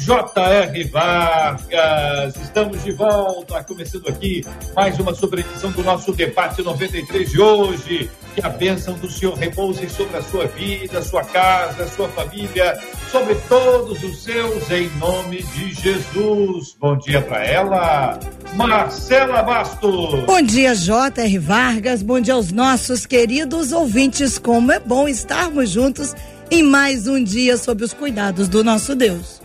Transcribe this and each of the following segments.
J.R. Vargas. Estamos de volta, começando aqui mais uma sobreedição do nosso debate 93 de hoje. Que a bênção do Senhor repouse sobre a sua vida, sua casa, sua família, sobre todos os seus, em nome de Jesus. Bom dia para ela, Marcela Bastos. Bom dia, J.R. Vargas. Bom dia aos nossos queridos ouvintes. Como é bom estarmos juntos em mais um dia sob os cuidados do nosso Deus.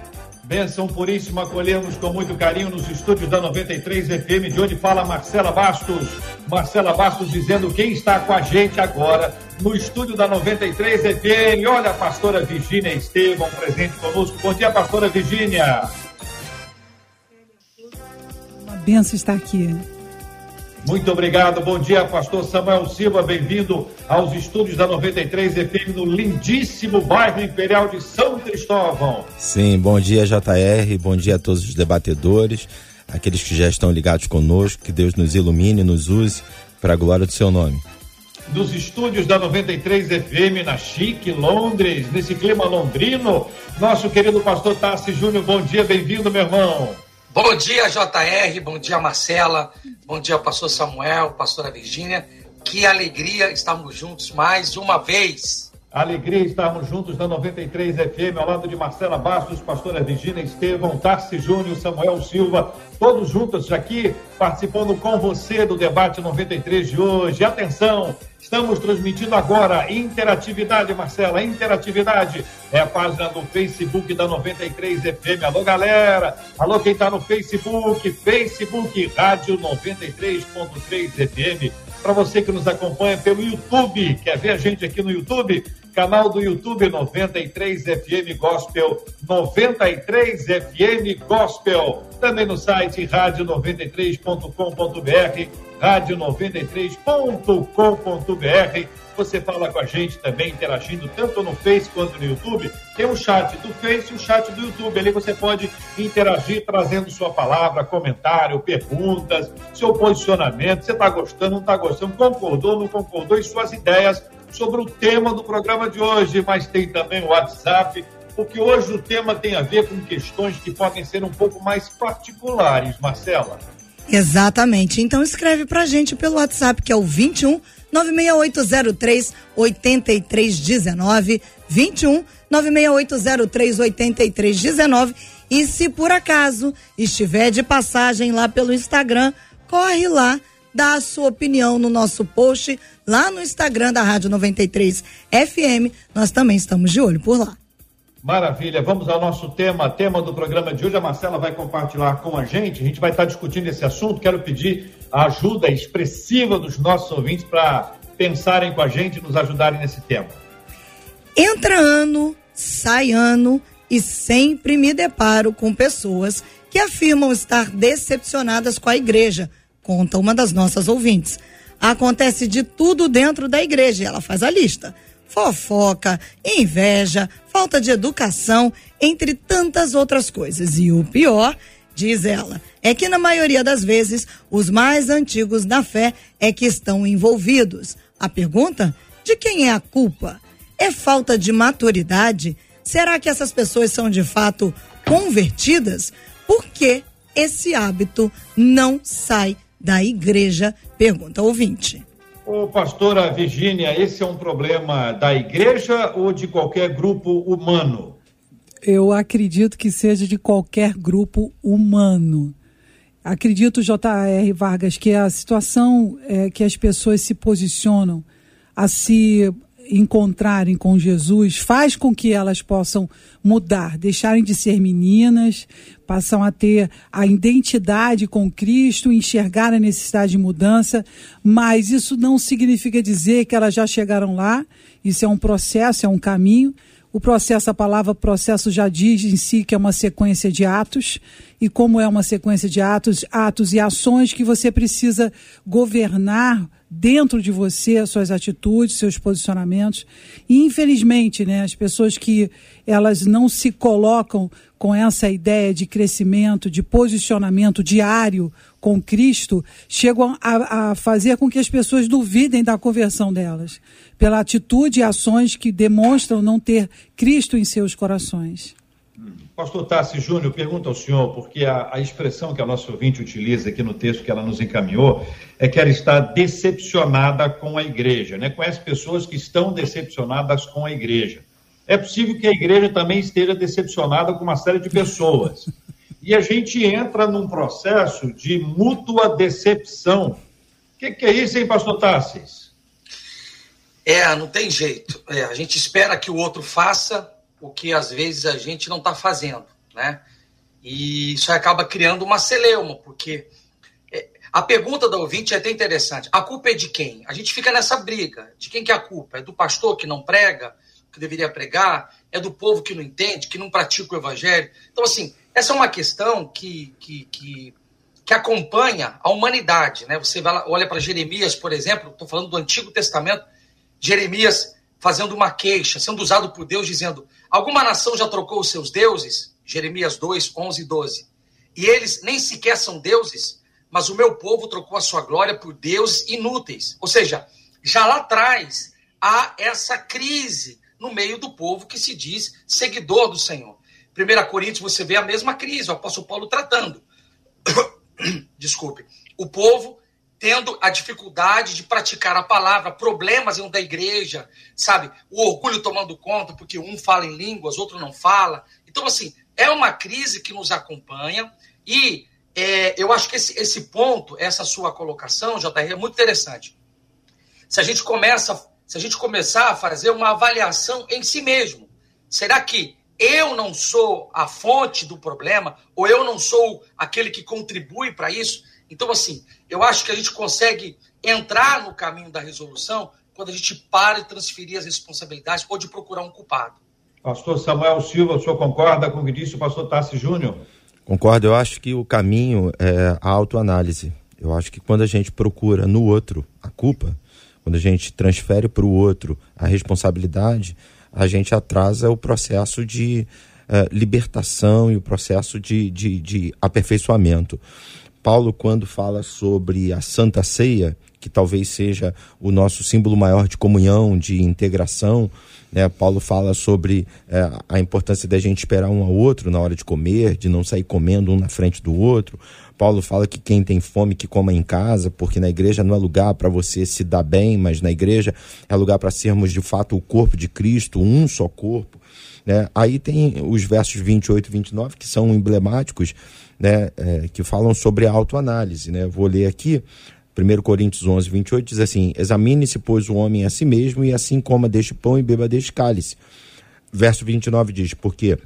Benção puríssima, acolhemos com muito carinho nos estúdios da 93 FM, de onde fala Marcela Bastos. Marcela Bastos dizendo quem está com a gente agora no estúdio da 93 FM. Olha a pastora Virgínia Estevam presente conosco. Bom dia, pastora Virgínia. Uma benção estar aqui. Muito obrigado. Bom dia, pastor Samuel Silva. Bem-vindo aos estúdios da 93 FM no lindíssimo bairro Imperial de São Cristóvão. Sim, bom dia, JR. Bom dia a todos os debatedores, aqueles que já estão ligados conosco. Que Deus nos ilumine, nos use para a glória do seu nome. Dos estúdios da 93 FM na Chique, Londres, nesse clima londrino, nosso querido pastor Tassi Júnior. Bom dia, bem-vindo, meu irmão. Bom dia, JR, bom dia, Marcela, bom dia, pastor Samuel, pastora Virgínia. Que alegria estarmos juntos mais uma vez. Alegria estarmos juntos na 93 FM, ao lado de Marcela Bastos, pastora Virgínia Estevão, Tarci Júnior, Samuel Silva, todos juntos aqui participando com você do debate 93 de hoje. Atenção, estamos transmitindo agora interatividade, Marcela, interatividade. É a página do Facebook da 93 FM. Alô, galera. Alô, quem está no Facebook, Facebook Rádio 93.3 FM. Para você que nos acompanha pelo YouTube, quer ver a gente aqui no YouTube? Canal do YouTube 93 FM Gospel, 93 FM Gospel. Também no site rádio93.com.br, rádio93.com.br. Você fala com a gente também, interagindo tanto no Face quanto no YouTube. Tem o chat do Face e o chat do YouTube. Ali você pode interagir, trazendo sua palavra, comentário, perguntas, seu posicionamento. Você está gostando, não está gostando, concordou, não concordou e suas ideias sobre o tema do programa de hoje, mas tem também o WhatsApp, porque hoje o tema tem a ver com questões que podem ser um pouco mais particulares, Marcela. Exatamente. Então escreve pra gente pelo WhatsApp, que é o 21 96803 8319 21 96803 8319 e se por acaso estiver de passagem lá pelo Instagram, corre lá dá a sua opinião no nosso post lá no Instagram da Rádio 93 FM. Nós também estamos de olho por lá. Maravilha, vamos ao nosso tema, tema do programa de hoje. A Marcela vai compartilhar com a gente. A gente vai estar discutindo esse assunto. Quero pedir a ajuda expressiva dos nossos ouvintes para pensarem com a gente e nos ajudarem nesse tema. Entra ano, sai ano e sempre me deparo com pessoas que afirmam estar decepcionadas com a igreja conta uma das nossas ouvintes. Acontece de tudo dentro da igreja e ela faz a lista. Fofoca, inveja, falta de educação, entre tantas outras coisas. E o pior, diz ela, é que na maioria das vezes os mais antigos da fé é que estão envolvidos. A pergunta: de quem é a culpa? É falta de maturidade? Será que essas pessoas são de fato convertidas? Por que esse hábito não sai da igreja? Pergunta ouvinte. Ô, pastora Virgínia, esse é um problema da igreja ou de qualquer grupo humano? Eu acredito que seja de qualquer grupo humano. Acredito, J.R. Vargas, que a situação é que as pessoas se posicionam a se encontrarem com Jesus faz com que elas possam mudar, deixarem de ser meninas, passam a ter a identidade com Cristo, enxergar a necessidade de mudança, mas isso não significa dizer que elas já chegaram lá, isso é um processo, é um caminho. O processo, a palavra processo já diz em si que é uma sequência de atos, e como é uma sequência de atos, atos e ações que você precisa governar dentro de você, suas atitudes, seus posicionamentos. E infelizmente, né, as pessoas que elas não se colocam com essa ideia de crescimento, de posicionamento diário com Cristo, chegam a, a fazer com que as pessoas duvidem da conversão delas pela atitude e ações que demonstram não ter Cristo em seus corações. Pastor Tassi Júnior, pergunta ao senhor, porque a, a, expressão que a nossa ouvinte utiliza aqui no texto que ela nos encaminhou é que ela está decepcionada com a igreja, né? Conhece pessoas que estão decepcionadas com a igreja. É possível que a igreja também esteja decepcionada com uma série de pessoas. E a gente entra num processo de mútua decepção. O que, que, é isso, hein, pastor Tassis? É, não tem jeito. É, a gente espera que o outro faça o que às vezes a gente não está fazendo, né? E isso acaba criando uma celeuma, porque é, a pergunta do ouvinte é até interessante. A culpa é de quem? A gente fica nessa briga. De quem que é a culpa? É do pastor que não prega, que deveria pregar? É do povo que não entende, que não pratica o evangelho? Então, assim, essa é uma questão que, que, que, que acompanha a humanidade, né? Você vai, olha para Jeremias, por exemplo, estou falando do Antigo Testamento, Jeremias fazendo uma queixa, sendo usado por Deus, dizendo: Alguma nação já trocou os seus deuses? Jeremias 2, 11 e 12. E eles nem sequer são deuses, mas o meu povo trocou a sua glória por deuses inúteis. Ou seja, já lá atrás há essa crise no meio do povo que se diz seguidor do Senhor. 1 Coríntios você vê a mesma crise, o apóstolo Paulo tratando. Desculpe. O povo tendo a dificuldade de praticar a palavra, problemas dentro da igreja, sabe? O orgulho tomando conta, porque um fala em línguas, outro não fala. Então, assim, é uma crise que nos acompanha e é, eu acho que esse, esse ponto, essa sua colocação, JR, é muito interessante. Se a gente começa, se a gente começar a fazer uma avaliação em si mesmo, será que eu não sou a fonte do problema ou eu não sou aquele que contribui para isso? Então, assim, eu acho que a gente consegue entrar no caminho da resolução quando a gente para de transferir as responsabilidades ou de procurar um culpado. Pastor Samuel Silva, o senhor concorda com o que disse o pastor Tassi Júnior? Concordo, eu acho que o caminho é a autoanálise. Eu acho que quando a gente procura no outro a culpa, quando a gente transfere para o outro a responsabilidade, a gente atrasa o processo de uh, libertação e o processo de, de, de aperfeiçoamento. Paulo, quando fala sobre a Santa Ceia, que talvez seja o nosso símbolo maior de comunhão, de integração, né? Paulo fala sobre é, a importância da gente esperar um ao outro na hora de comer, de não sair comendo um na frente do outro. Paulo fala que quem tem fome que coma em casa, porque na igreja não é lugar para você se dar bem, mas na igreja é lugar para sermos de fato o corpo de Cristo, um só corpo. Né? Aí tem os versos 28 e 29 que são emblemáticos né, é, que falam sobre a autoanálise. Né? Vou ler aqui, 1 Coríntios 11, 28, diz assim: Examine-se, pois, o homem a si mesmo, e assim coma deste pão e beba deste cálice. Verso 29 diz: Porque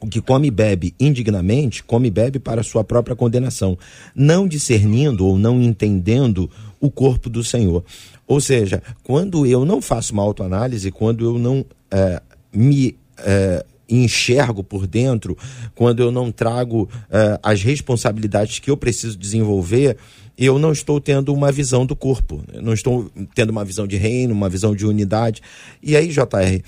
o que come e bebe indignamente, come e bebe para sua própria condenação, não discernindo ou não entendendo o corpo do Senhor. Ou seja, quando eu não faço uma autoanálise, quando eu não é, me é, enxergo por dentro, quando eu não trago uh, as responsabilidades que eu preciso desenvolver, eu não estou tendo uma visão do corpo, não estou tendo uma visão de reino, uma visão de unidade. E aí, JR,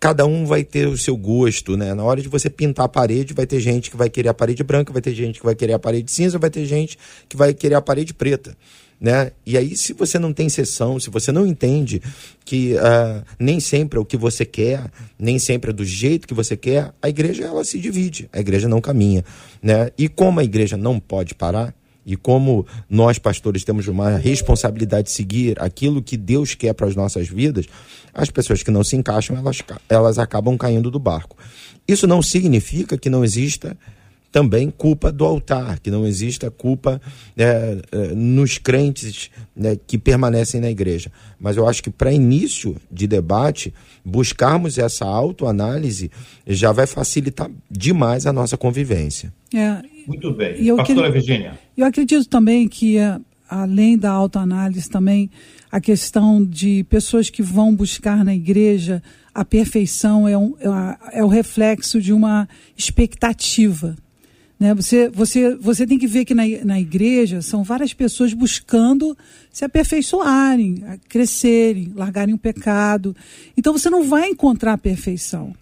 cada um vai ter o seu gosto, né? Na hora de você pintar a parede, vai ter gente que vai querer a parede branca, vai ter gente que vai querer a parede cinza, vai ter gente que vai querer a parede preta né? E aí, se você não tem sessão, se você não entende que uh, nem sempre é o que você quer, nem sempre é do jeito que você quer, a igreja ela se divide, a igreja não caminha, né? E como a igreja não pode parar, e como nós, pastores, temos uma responsabilidade de seguir aquilo que Deus quer para as nossas vidas, as pessoas que não se encaixam, elas, elas acabam caindo do barco. Isso não significa que não exista também culpa do altar, que não exista culpa é, é, nos crentes né, que permanecem na igreja. Mas eu acho que para início de debate, buscarmos essa autoanálise já vai facilitar demais a nossa convivência. É, Muito bem. E eu Pastora Virgínia. Eu acredito também que a, além da autoanálise também, a questão de pessoas que vão buscar na igreja a perfeição é, um, é, é o reflexo de uma expectativa. Né? Você, você, você tem que ver que na, na igreja são várias pessoas buscando se aperfeiçoarem, crescerem, largarem o pecado. Então você não vai encontrar a perfeição.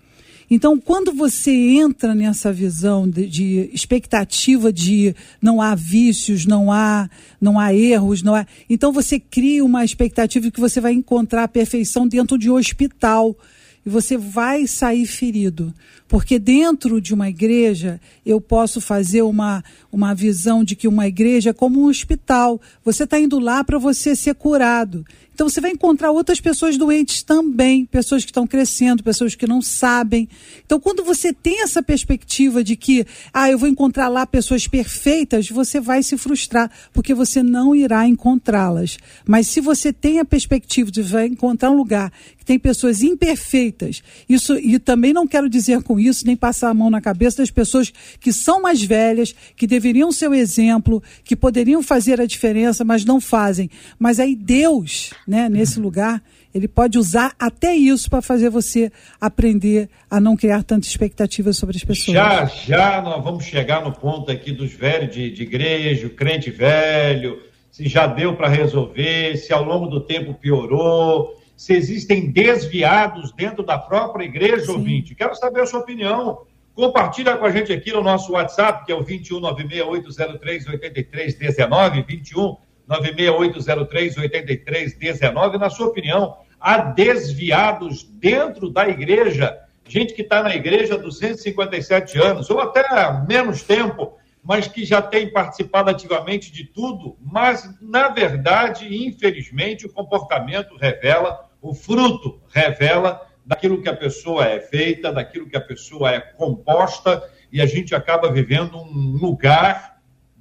Então, quando você entra nessa visão de, de, expectativa de não há vícios, não há, não há erros, não há, então você cria uma expectativa de que você vai encontrar a perfeição dentro de um hospital e você vai sair ferido. Porque dentro de uma igreja, eu posso fazer uma, uma visão de que uma igreja é como um hospital. Você está indo lá para você ser curado. Então você vai encontrar outras pessoas doentes também, pessoas que estão crescendo, pessoas que não sabem. Então quando você tem essa perspectiva de que, ah, eu vou encontrar lá pessoas perfeitas, você vai se frustrar, porque você não irá encontrá-las. Mas se você tem a perspectiva de vai encontrar um lugar tem pessoas imperfeitas, isso e também não quero dizer com isso nem passar a mão na cabeça das pessoas que são mais velhas, que deveriam ser o exemplo, que poderiam fazer a diferença, mas não fazem. Mas aí Deus né, nesse lugar, ele pode usar até isso para fazer você aprender a não criar tanta expectativa sobre as pessoas. Já, já nós vamos chegar no ponto aqui dos velhos de, de igreja, crente velho, se já deu para resolver, se ao longo do tempo piorou, se existem desviados dentro da própria igreja, Sim. ouvinte. Quero saber a sua opinião. Compartilha com a gente aqui no nosso WhatsApp, que é o 21968038319, 21 96803-8319. Na sua opinião, há desviados dentro da igreja? Gente que está na igreja há 257 anos, ou até menos tempo, mas que já tem participado ativamente de tudo, mas, na verdade, infelizmente, o comportamento revela, o fruto revela daquilo que a pessoa é feita, daquilo que a pessoa é composta, e a gente acaba vivendo um lugar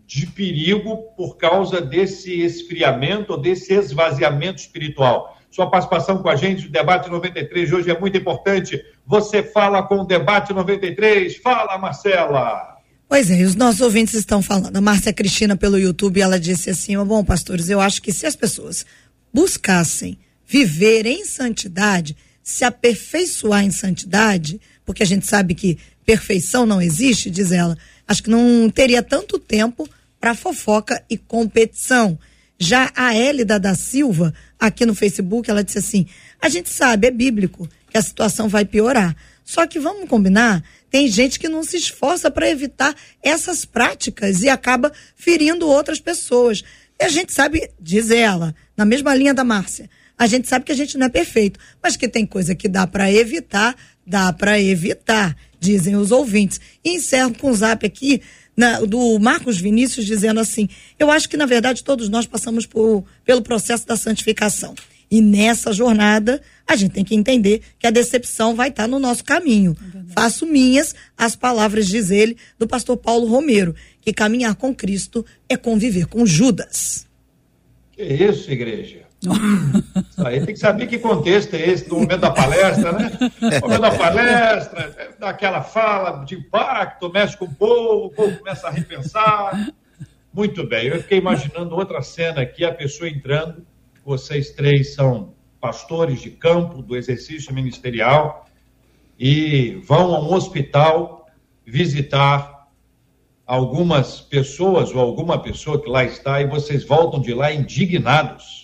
de perigo por causa desse esfriamento desse esvaziamento espiritual. Sua participação com a gente, o Debate 93 de hoje é muito importante. Você fala com o Debate 93. Fala, Marcela! Pois é, os nossos ouvintes estão falando. A Márcia Cristina pelo YouTube, ela disse assim: bom, pastores, eu acho que se as pessoas buscassem viver em santidade, se aperfeiçoar em santidade, porque a gente sabe que perfeição não existe, diz ela, acho que não teria tanto tempo para fofoca e competição. Já a Hélida da Silva, aqui no Facebook, ela disse assim: a gente sabe, é bíblico, que a situação vai piorar. Só que vamos combinar, tem gente que não se esforça para evitar essas práticas e acaba ferindo outras pessoas. E a gente sabe, diz ela, na mesma linha da Márcia, a gente sabe que a gente não é perfeito, mas que tem coisa que dá para evitar, dá para evitar, dizem os ouvintes. E encerro com o um zap aqui na, do Marcos Vinícius dizendo assim: eu acho que na verdade todos nós passamos por, pelo processo da santificação. E nessa jornada, a gente tem que entender que a decepção vai estar no nosso caminho. É Faço minhas as palavras, diz ele, do pastor Paulo Romero, que caminhar com Cristo é conviver com Judas. Que isso, igreja? Isso aí tem que saber que contexto é esse, no momento da palestra, né? No momento da palestra, daquela fala de impacto, mexe com o povo, o povo começa a repensar. Muito bem, eu fiquei imaginando outra cena aqui, a pessoa entrando, vocês três são pastores de campo do exercício ministerial e vão a um hospital visitar algumas pessoas ou alguma pessoa que lá está e vocês voltam de lá indignados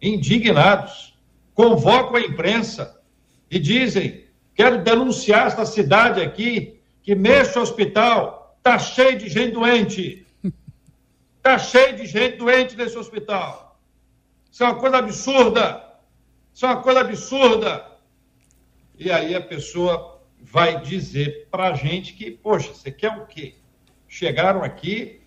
indignados, convocam a imprensa e dizem: quero denunciar esta cidade aqui, que neste hospital está cheio de gente doente. Está cheio de gente doente nesse hospital. Isso é uma coisa absurda. Isso é uma coisa absurda. E aí a pessoa vai dizer para a gente que, poxa, você quer o quê? Chegaram aqui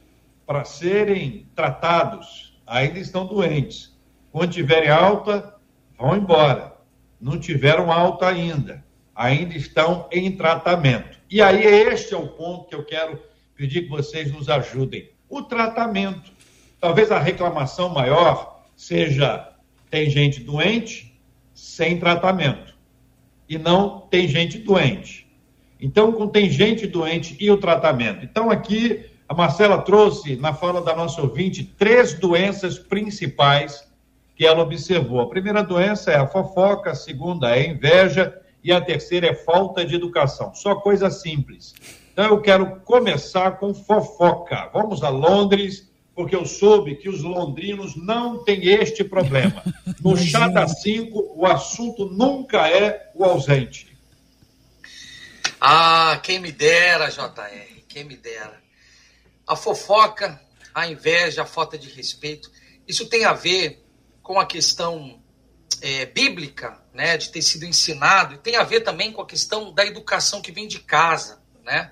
para serem tratados, ainda estão doentes. Quando tiverem alta, vão embora. Não tiveram alta ainda. Ainda estão em tratamento. E aí, este é o ponto que eu quero pedir que vocês nos ajudem. O tratamento. Talvez a reclamação maior seja: tem gente doente sem tratamento. E não tem gente doente. Então, com tem gente doente e o tratamento. Então, aqui A Marcela trouxe, na fala da nossa ouvinte, três doenças principais que ela observou. A primeira doença é a fofoca, a segunda é a inveja e a terceira é falta de educação. Só coisa simples. Então eu quero começar com fofoca. Vamos a Londres, porque eu soube que os londrinos não têm este problema. No chá da cinco, o assunto nunca é o ausente. Ah, quem me dera, JR, quem me dera. A fofoca, a inveja, a falta de respeito, isso tem a ver com a questão é, bíblica, né, de ter sido ensinado, e tem a ver também com a questão da educação que vem de casa, né?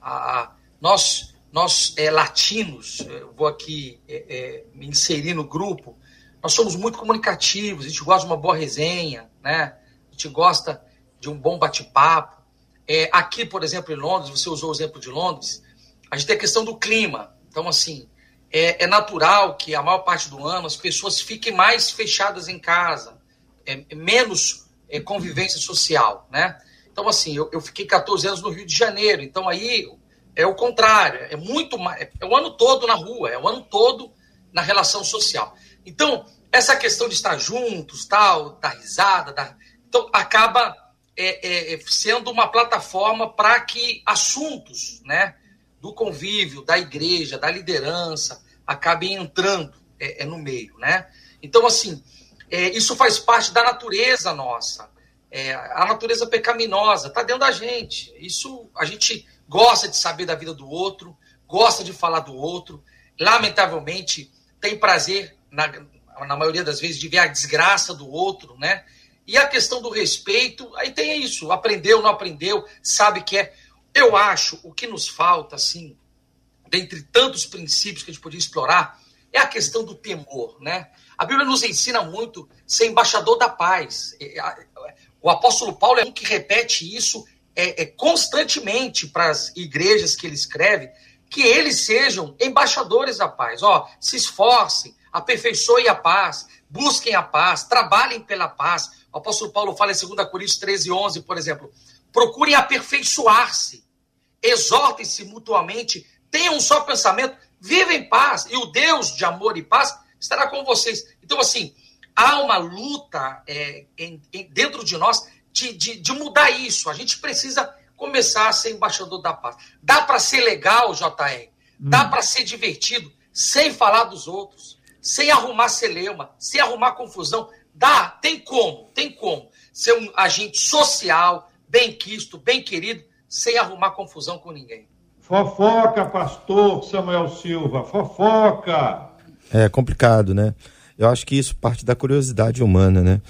A, a, nós, nós é, latinos, vou aqui é, é, me inserir no grupo, nós somos muito comunicativos, a gente gosta de uma boa resenha, né? A gente gosta de um bom bate-papo. É, aqui, por exemplo, em Londres, você usou o exemplo de Londres, a gente tem a questão do clima. Então, assim, é, é, natural que a maior parte do ano as pessoas fiquem mais fechadas em casa, é, é menos é, convivência social, né? Então, assim, eu, eu, fiquei 14 anos no Rio de Janeiro, então aí é o contrário, é muito mais, é o ano todo na rua, é o ano todo na relação social. Então, essa questão de estar juntos, tal, da risada, da, então acaba é, é, sendo uma plataforma para que assuntos, né? Do convívio, da igreja, da liderança, acabem entrando é, é no meio, né? Então, assim, é, isso faz parte da natureza nossa. É, a natureza pecaminosa está dentro da gente. Isso a gente gosta de saber da vida do outro, gosta de falar do outro. Lamentavelmente, tem prazer, na, na maioria das vezes, de ver a desgraça do outro, né? E a questão do respeito, aí tem isso. Aprendeu, não aprendeu, sabe que é. Eu acho o que nos falta, assim, dentre tantos princípios que a gente podia explorar, é a questão do temor, né? A Bíblia nos ensina muito ser embaixador da paz. O apóstolo Paulo é um que repete isso é, é constantemente para as igrejas que ele escreve, que eles sejam embaixadores da paz. Ó, se esforcem, aperfeiçoem a paz, busquem a paz, trabalhem pela paz. O apóstolo Paulo fala em 2 Coríntios 13, 11, por exemplo, procurem aperfeiçoar-se, exortem-se mutuamente, tenham um só pensamento, vivem em paz, e o Deus de amor e paz estará com vocês. Então, assim, há uma luta é, em, em, dentro de nós de, de, de, mudar isso. A gente precisa começar a ser embaixador da paz. Dá para ser legal, JR, dá hum. para ser divertido, sem falar dos outros, sem arrumar celeuma, sem arrumar confusão. Dá, tem como, tem como ser um agente social, bem quisto, bem querido, sem arrumar confusão com ninguém. Fofoca, pastor Samuel Silva, fofoca. É complicado, né? Eu acho que isso parte da curiosidade humana, né?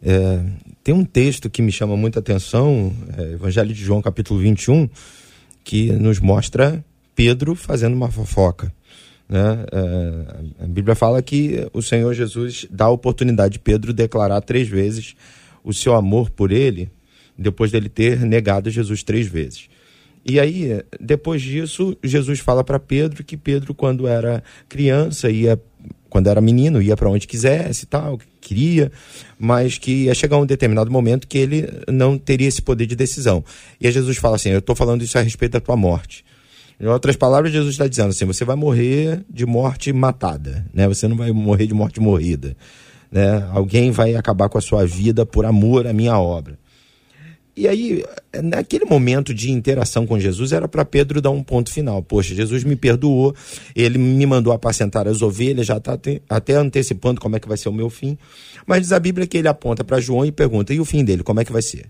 É, tem um texto que me chama muita atenção, é, Evangelho de João, capítulo 21, que nos mostra Pedro fazendo uma fofoca. Né? É, a Bíblia fala que o Senhor Jesus dá a oportunidade de Pedro declarar três vezes o seu amor por ele depois dele ter negado Jesus três vezes. E aí, depois disso, Jesus fala para Pedro que Pedro, quando era criança, ia, quando era menino, ia para onde quisesse tal, queria, mas que ia chegar um determinado momento que ele não teria esse poder de decisão. E aí Jesus fala assim: Eu estou falando isso a respeito da tua morte. Em outras palavras, Jesus está dizendo assim: você vai morrer de morte matada, né? Você não vai morrer de morte morrida, né? Alguém vai acabar com a sua vida por amor à minha obra. E aí, naquele momento de interação com Jesus, era para Pedro dar um ponto final. Poxa, Jesus me perdoou, ele me mandou apacentar as ovelhas, já está até antecipando como é que vai ser o meu fim. Mas diz a Bíblia que ele aponta para João e pergunta: e o fim dele, como é que vai ser?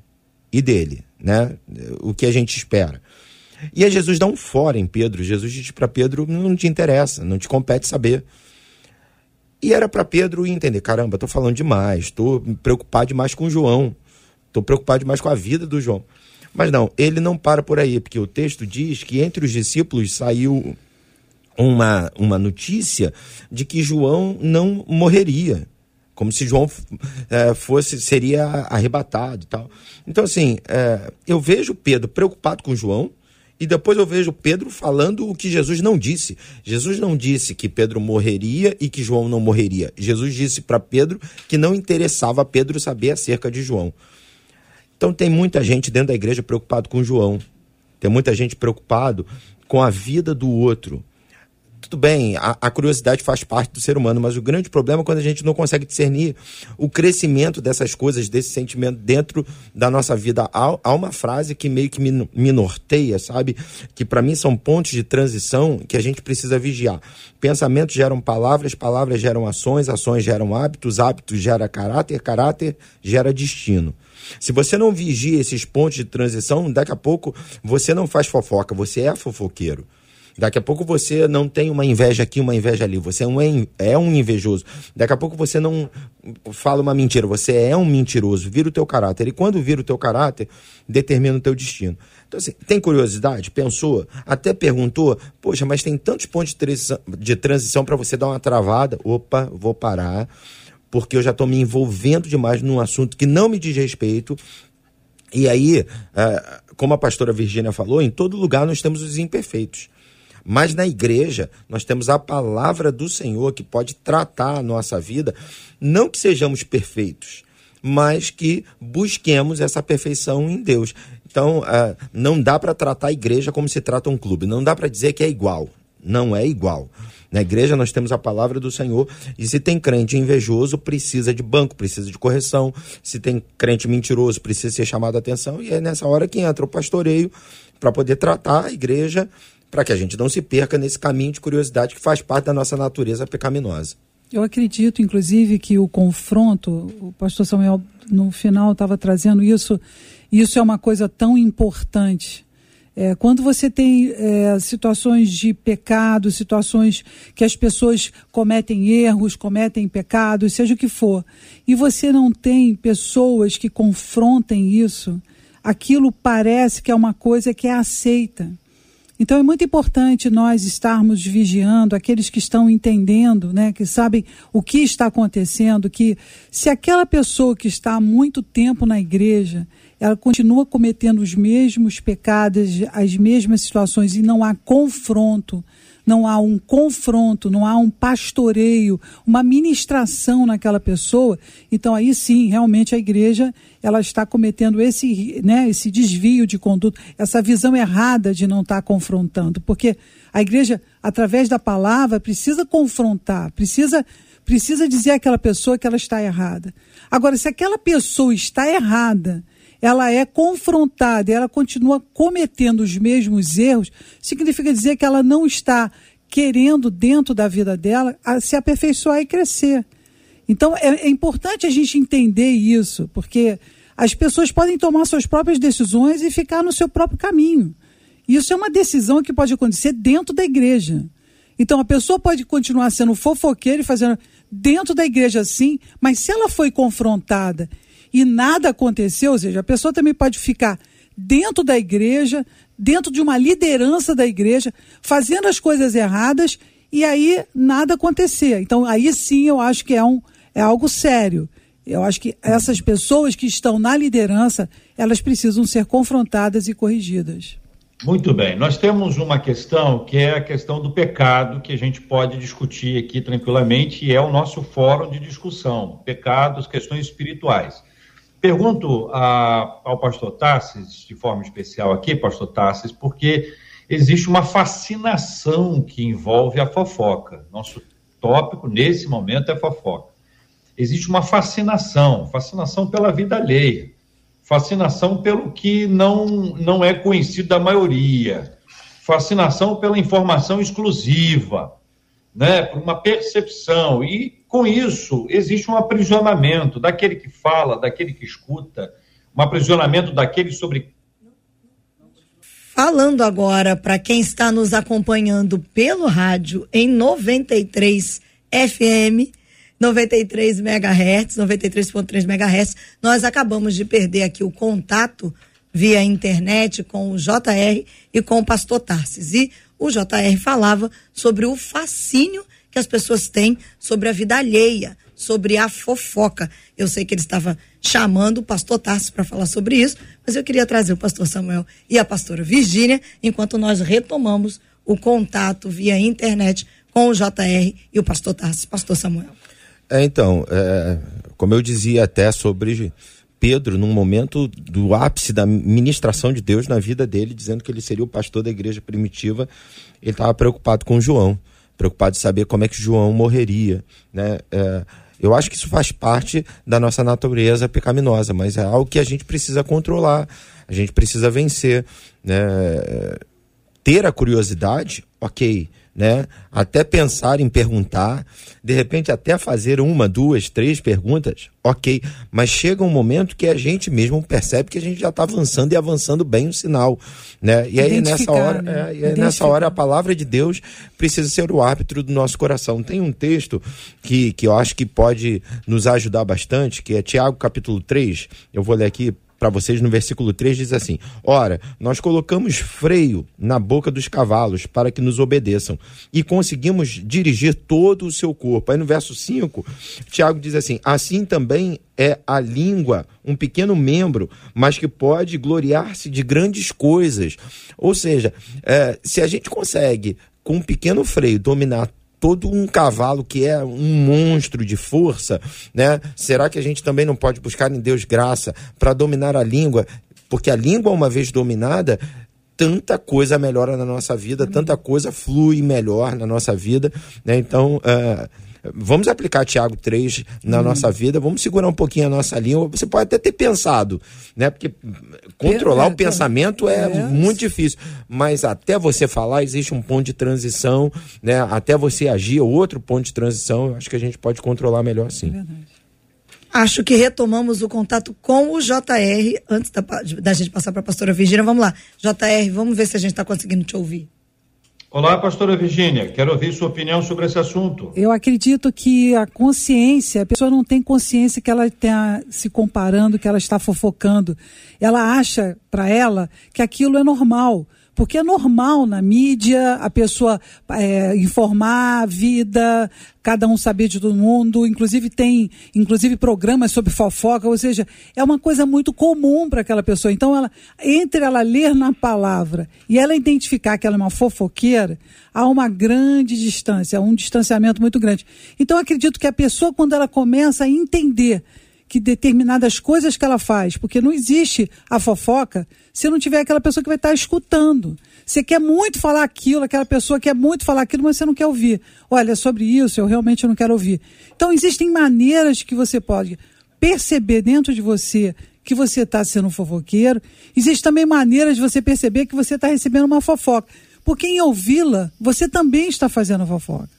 E dele, né? O que a gente espera. E aí Jesus dá um fora em Pedro. Jesus diz para Pedro: não te interessa, não te compete saber. E era para Pedro entender: caramba, estou falando demais, estou preocupado demais com João. Estou preocupado demais com a vida do João. Mas não, ele não para por aí, porque o texto diz que entre os discípulos saiu uma, uma notícia de que João não morreria. Como se João é, fosse, seria arrebatado e tal. Então, assim, é, eu vejo Pedro preocupado com João, e depois eu vejo Pedro falando o que Jesus não disse. Jesus não disse que Pedro morreria e que João não morreria. Jesus disse para Pedro que não interessava a Pedro saber acerca de João. Então tem muita gente dentro da igreja preocupado com João. Tem muita gente preocupado com a vida do outro tudo bem, a, a, curiosidade faz parte do ser humano, mas o grande problema é quando a gente não consegue discernir o crescimento dessas coisas, desse sentimento dentro da nossa vida. Há, há uma frase que meio que me, me norteia, sabe? Que para mim são pontos de transição que a gente precisa vigiar. Pensamentos geram palavras, palavras geram ações, ações geram hábitos, hábitos geram caráter, caráter gera destino. Se você não vigia esses pontos de transição, daqui a pouco você não faz fofoca, você é fofoqueiro. Daqui a pouco você não tem uma inveja aqui, uma inveja ali. Você é um, é um invejoso. Daqui a pouco você não fala uma mentira. Você é um mentiroso. Vira o teu caráter. E quando vira o teu caráter, determina o teu destino. Então, assim, tem curiosidade? Pensou? Até perguntou? Poxa, mas tem tantos pontos de transição para você dar uma travada. Opa, vou parar. Porque eu já estou me envolvendo demais num assunto que não me diz respeito. E aí, é, como a pastora Virgínia falou, em todo lugar nós temos os imperfeitos. Mas na igreja, nós temos a palavra do Senhor que pode tratar a nossa vida, não que sejamos perfeitos, mas que busquemos essa perfeição em Deus. Então, uh, não dá para tratar a igreja como se trata um clube, não dá para dizer que é igual. Não é igual. Na igreja nós temos a palavra do Senhor e se tem crente invejoso, precisa de banco, precisa de correção. Se tem crente mentiroso, precisa ser chamado a atenção. E é nessa hora que entra o pastoreio para poder tratar a igreja para que a gente não se perca nesse caminho de curiosidade que faz parte da nossa natureza pecaminosa. Eu acredito, inclusive, que o confronto, o pastor Samuel no final estava trazendo isso, isso é uma coisa tão importante. É, quando você tem é, situações de pecado, situações que as pessoas cometem erros, cometem pecados, seja o que for, e você não tem pessoas que confrontem isso, aquilo parece que é uma coisa que é aceita. Então é muito importante nós estarmos vigiando aqueles que estão entendendo, né, que sabem o que está acontecendo, que se aquela pessoa que está há muito tempo na igreja, ela continua cometendo os mesmos pecados, as mesmas situações e não há confronto, não há um confronto, não há um pastoreio, uma ministração naquela pessoa, então aí sim, realmente a igreja ela está cometendo esse, né, esse desvio de conduta, essa visão errada de não estar confrontando, porque a igreja, através da palavra, precisa confrontar, precisa precisa dizer àquela pessoa que ela está errada. Agora, se aquela pessoa está errada, ela é confrontada, ela continua cometendo os mesmos erros, significa dizer que ela não está querendo, dentro da vida dela, se aperfeiçoar e crescer. Então, é, é importante a gente entender isso, porque as pessoas podem tomar suas próprias decisões e ficar no seu próprio caminho. Isso é uma decisão que pode acontecer dentro da igreja. Então, a pessoa pode continuar sendo fofoqueira e fazendo dentro da igreja sim, mas se ela foi confrontada e nada aconteceu, ou seja, a pessoa também pode ficar dentro da igreja, dentro de uma liderança da igreja, fazendo as coisas erradas e aí nada acontecer. Então, aí sim eu acho que é, um, é algo sério. Eu acho que essas pessoas que estão na liderança, elas precisam ser confrontadas e corrigidas. Muito bem. Nós temos uma questão que é a questão do pecado, que a gente pode discutir aqui tranquilamente, e é o nosso fórum de discussão: pecados, questões espirituais. Pergunto a, ao pastor Tassis, de forma especial aqui, pastor Tassis, porque existe uma fascinação que envolve a fofoca. Nosso tópico nesse momento é fofoca. Existe uma fascinação, fascinação pela vida alheia, fascinação pelo que não, não é conhecido da maioria, fascinação pela informação exclusiva, né, por uma percepção. E com isso, existe um aprisionamento daquele que fala, daquele que escuta, um aprisionamento daquele sobre. Falando agora para quem está nos acompanhando pelo rádio em 93 FM, 93 MHz, 93.3 MHz, nós acabamos de perder aqui o contato via internet com o JR e com o pastor Tarsis. E o JR falava sobre o fascínio que as pessoas têm sobre a vida alheia, sobre a fofoca. Eu sei que ele estava chamando o pastor Tarso para falar sobre isso, mas eu queria trazer o pastor Samuel e a pastora Virgínia, enquanto nós retomamos o contato via internet com o JR e o pastor Tarso. Pastor Samuel. É, então, é, como eu dizia até sobre Pedro, num momento do ápice da ministração de Deus na vida dele, dizendo que ele seria o pastor da igreja primitiva, ele estava preocupado com João, preocupado de saber como é que João morreria, né? É, eu acho que isso faz parte da nossa natureza pecaminosa, mas é algo que a gente precisa controlar, a gente precisa vencer, né? Ter a curiosidade, ok, né? Até pensar em perguntar, de repente até fazer uma, duas, três perguntas, ok. Mas chega um momento que a gente mesmo percebe que a gente já está avançando e avançando bem o sinal, né? E aí nessa hora, né? é, nessa hora a palavra de Deus precisa ser o árbitro do nosso coração. Tem um texto que, que eu acho que pode nos ajudar bastante, que é Tiago capítulo 3. Eu vou ler aqui para vocês no versículo 3 diz assim: Ora, nós colocamos freio na boca dos cavalos para que nos obedeçam e conseguimos dirigir todo o seu corpo. Aí no verso 5, Tiago diz assim: Assim também é a língua, um pequeno membro, mas que pode gloriar-se de grandes coisas. Ou seja, é, se a gente consegue, com um pequeno freio, dominar todo um cavalo que é um monstro de força, né? Será que a gente também não pode buscar em Deus graça para dominar a língua? Porque a língua, uma vez dominada, tanta coisa melhora na nossa vida, tanta coisa flui melhor na nossa vida, né? Então, uh, Vamos aplicar Tiago 3 na hum. nossa vida, vamos segurar um pouquinho a nossa língua. Você pode até ter pensado, né? Porque controlar é, o pensamento é, é, muito difícil. Mas até você falar, existe um ponto de transição, né? Até você agir, outro ponto de transição, acho que a gente pode controlar melhor sim. É Acho que retomamos o contato com o JR antes da, da gente passar para a pastora Virginia. Vamos lá. JR, vamos ver se a gente está conseguindo te ouvir. Olá, pastora Virgínia. Quero ouvir sua opinião sobre esse assunto. Eu acredito que a consciência, a pessoa não tem consciência que ela está se comparando, que ela está fofocando. Ela acha para ela que aquilo é normal. Porque é normal na mídia a pessoa é, informar a vida, cada um saber de todo mundo, inclusive tem inclusive programas sobre fofoca, ou seja, é uma coisa muito comum para aquela pessoa. Então, ela, entre ela ler na palavra e ela identificar que ela é uma fofoqueira, há uma grande distância, um distanciamento muito grande. Então, acredito que a pessoa, quando ela começa a entender que determinadas coisas que ela faz, porque não existe a fofoca se não tiver aquela pessoa que vai estar escutando. Você quer muito falar aquilo, aquela pessoa quer muito falar aquilo, mas você não quer ouvir. Olha, sobre isso eu realmente não quero ouvir. Então existem maneiras que você pode perceber dentro de você que você está sendo fofoqueiro. Existem também maneiras de você perceber que você está recebendo uma fofoca. Porque em ouvi-la, você também está fazendo fofoca.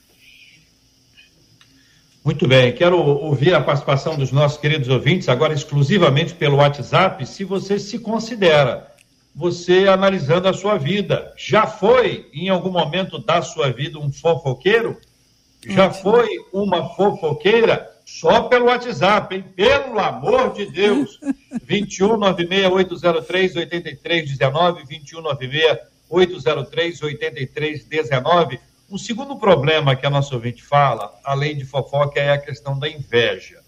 Muito bem, quero ouvir a participação dos nossos queridos ouvintes, agora exclusivamente pelo WhatsApp, se você se considera, você analisando a sua vida. Já foi, em algum momento da sua vida, um fofoqueiro? Já foi uma fofoqueira? Só pelo WhatsApp, hein? Pelo amor de Deus! 21 803 8319, 21 803 8319. O segundo problema que a nossa ouvinte fala, além de fofoca, é a questão da inveja.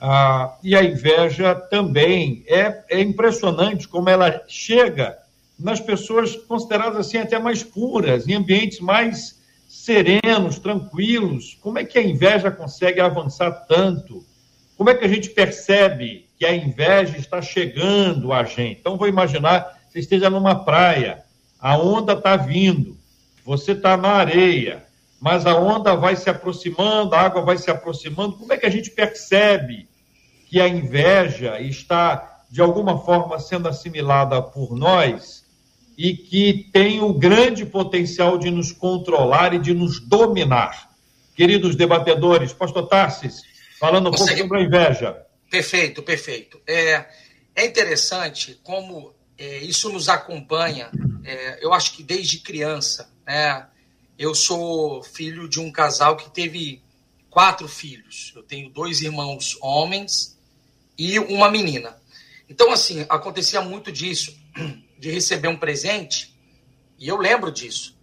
Ah, e a inveja também é, é impressionante como ela chega nas pessoas consideradas assim até mais puras, em ambientes mais serenos, tranquilos. Como é que a inveja consegue avançar tanto? Como é que a gente percebe que a inveja está chegando a gente? Então, vou imaginar você esteja numa praia, a onda está vindo, você está na areia, mas a onda vai se aproximando, a água vai se aproximando. Como é que a gente percebe que a inveja está, de alguma forma, sendo assimilada por nós e que tem o grande potencial de nos controlar e de nos dominar? Queridos debatedores, Pastor Tarsis, falando um Consegue... pouco sobre a inveja. Perfeito, perfeito. É, é interessante como é, isso nos acompanha, é, eu acho que desde criança. Né? Eu sou filho de um casal que teve quatro filhos. Eu tenho dois irmãos homens e uma menina. Então, assim, acontecia muito disso, de receber um presente, e eu lembro disso.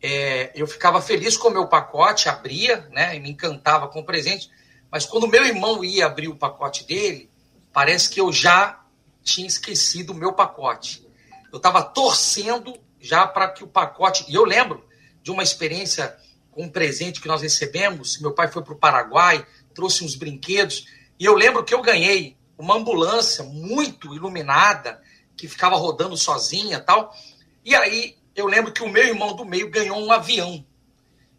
É, eu ficava feliz com o meu pacote, abria, né, e me encantava com o presente, mas quando meu irmão ia abrir o pacote dele, parece que eu já tinha esquecido o meu pacote. Eu estava torcendo já para que o pacote. E eu lembro de uma experiência com um presente que nós recebemos. Meu pai foi para o Paraguai, trouxe uns brinquedos, e eu lembro que eu ganhei uma ambulância muito iluminada que ficava rodando sozinha tal. E aí eu lembro que o meu irmão do meio ganhou um avião.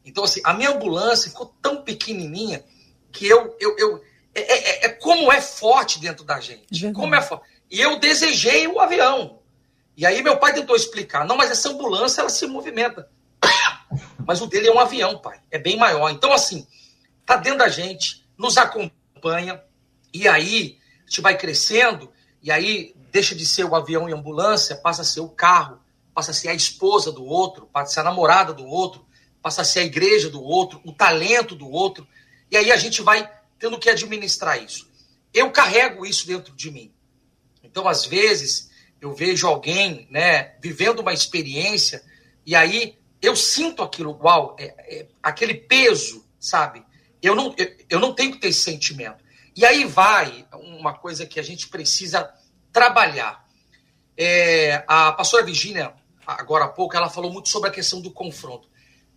Então, assim, a minha ambulância ficou tão pequenininha que eu. eu, eu é, é, é, é como é forte dentro da gente. Como é forte. E eu desejei o avião. E aí meu pai tentou explicar. Não, mas essa ambulância, ela se movimenta. Mas o dele é um avião, pai. É bem maior. Então, assim, tá dentro da gente, nos acompanha. E aí, a gente vai crescendo. E aí, deixa de ser o avião e ambulância, passa a ser o carro, passa a ser a esposa do outro, passa a ser a namorada do outro, passa a ser a igreja do outro, o talento do outro. E aí a gente vai tendo que administrar isso. Eu carrego isso dentro de mim. Então, às vezes, eu vejo alguém né, vivendo uma experiência e aí eu sinto aquilo, igual é, é, aquele peso, sabe? Eu não, eu, eu não tenho que ter esse sentimento. E aí vai uma coisa que a gente precisa trabalhar. É, a pastora Virginia, agora há pouco, ela falou muito sobre a questão do confronto.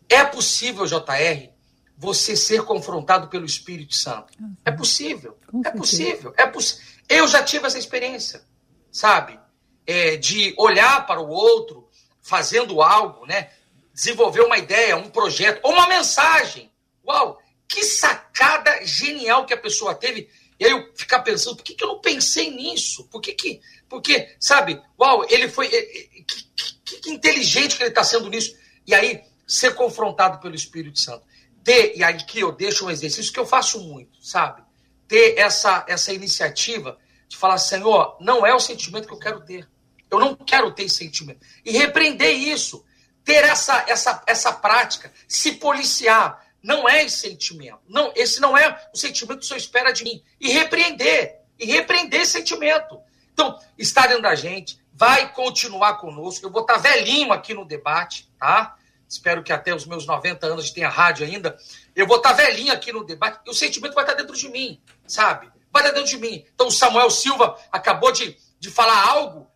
É possível, JR, você ser confrontado pelo Espírito Santo? É possível. É possível. É poss... Eu já tive essa experiência, sabe? É, de olhar para o outro fazendo algo, né? Desenvolver uma ideia, um projeto, ou uma mensagem. Uau! Que sacada genial que a pessoa teve e aí eu ficar pensando, por que, que eu não pensei nisso? Por que que... Porque, sabe, uau, ele foi... Que, que, que inteligente que ele está sendo nisso. E aí, ser confrontado pelo Espírito Santo. Ter, e aqui eu deixo um exercício que eu faço muito, sabe? Ter essa, essa iniciativa de falar, Senhor, não é o sentimento que eu quero ter. Eu não quero ter esse sentimento. E repreender isso. Ter essa, essa, essa prática. Se policiar não é esse sentimento. Não, esse não é o sentimento que o senhor espera de mim. E repreender. E repreender esse sentimento. Então, está dentro da gente, vai continuar conosco. Eu vou estar velhinho aqui no debate, tá? Espero que até os meus 90 anos tenha rádio ainda. Eu vou estar velhinho aqui no debate. E o sentimento vai estar dentro de mim, sabe? Vai dentro de mim. Então, o Samuel Silva acabou de, de falar algo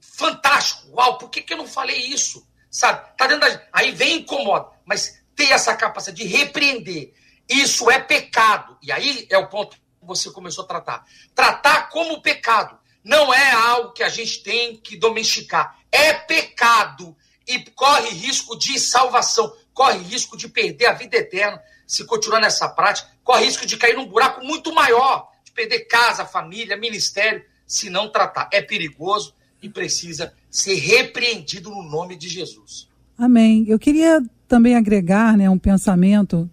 fantástico. Uau, por que, que eu não falei isso? Sabe? Tá dentro da... Aí vem incomoda. Mas ter essa capacidade de repreender. Isso é pecado. E aí é o ponto que você começou a tratar. Tratar como pecado. Não é algo que a gente tem que domesticar. É pecado e corre risco de salvação, corre risco de perder a vida eterna se continuar nessa prática, corre risco de cair num buraco muito maior, perder casa, família, ministério, se não tratar. É perigoso e precisa ser repreendido no nome de Jesus. Amém. Eu queria também agregar né, um pensamento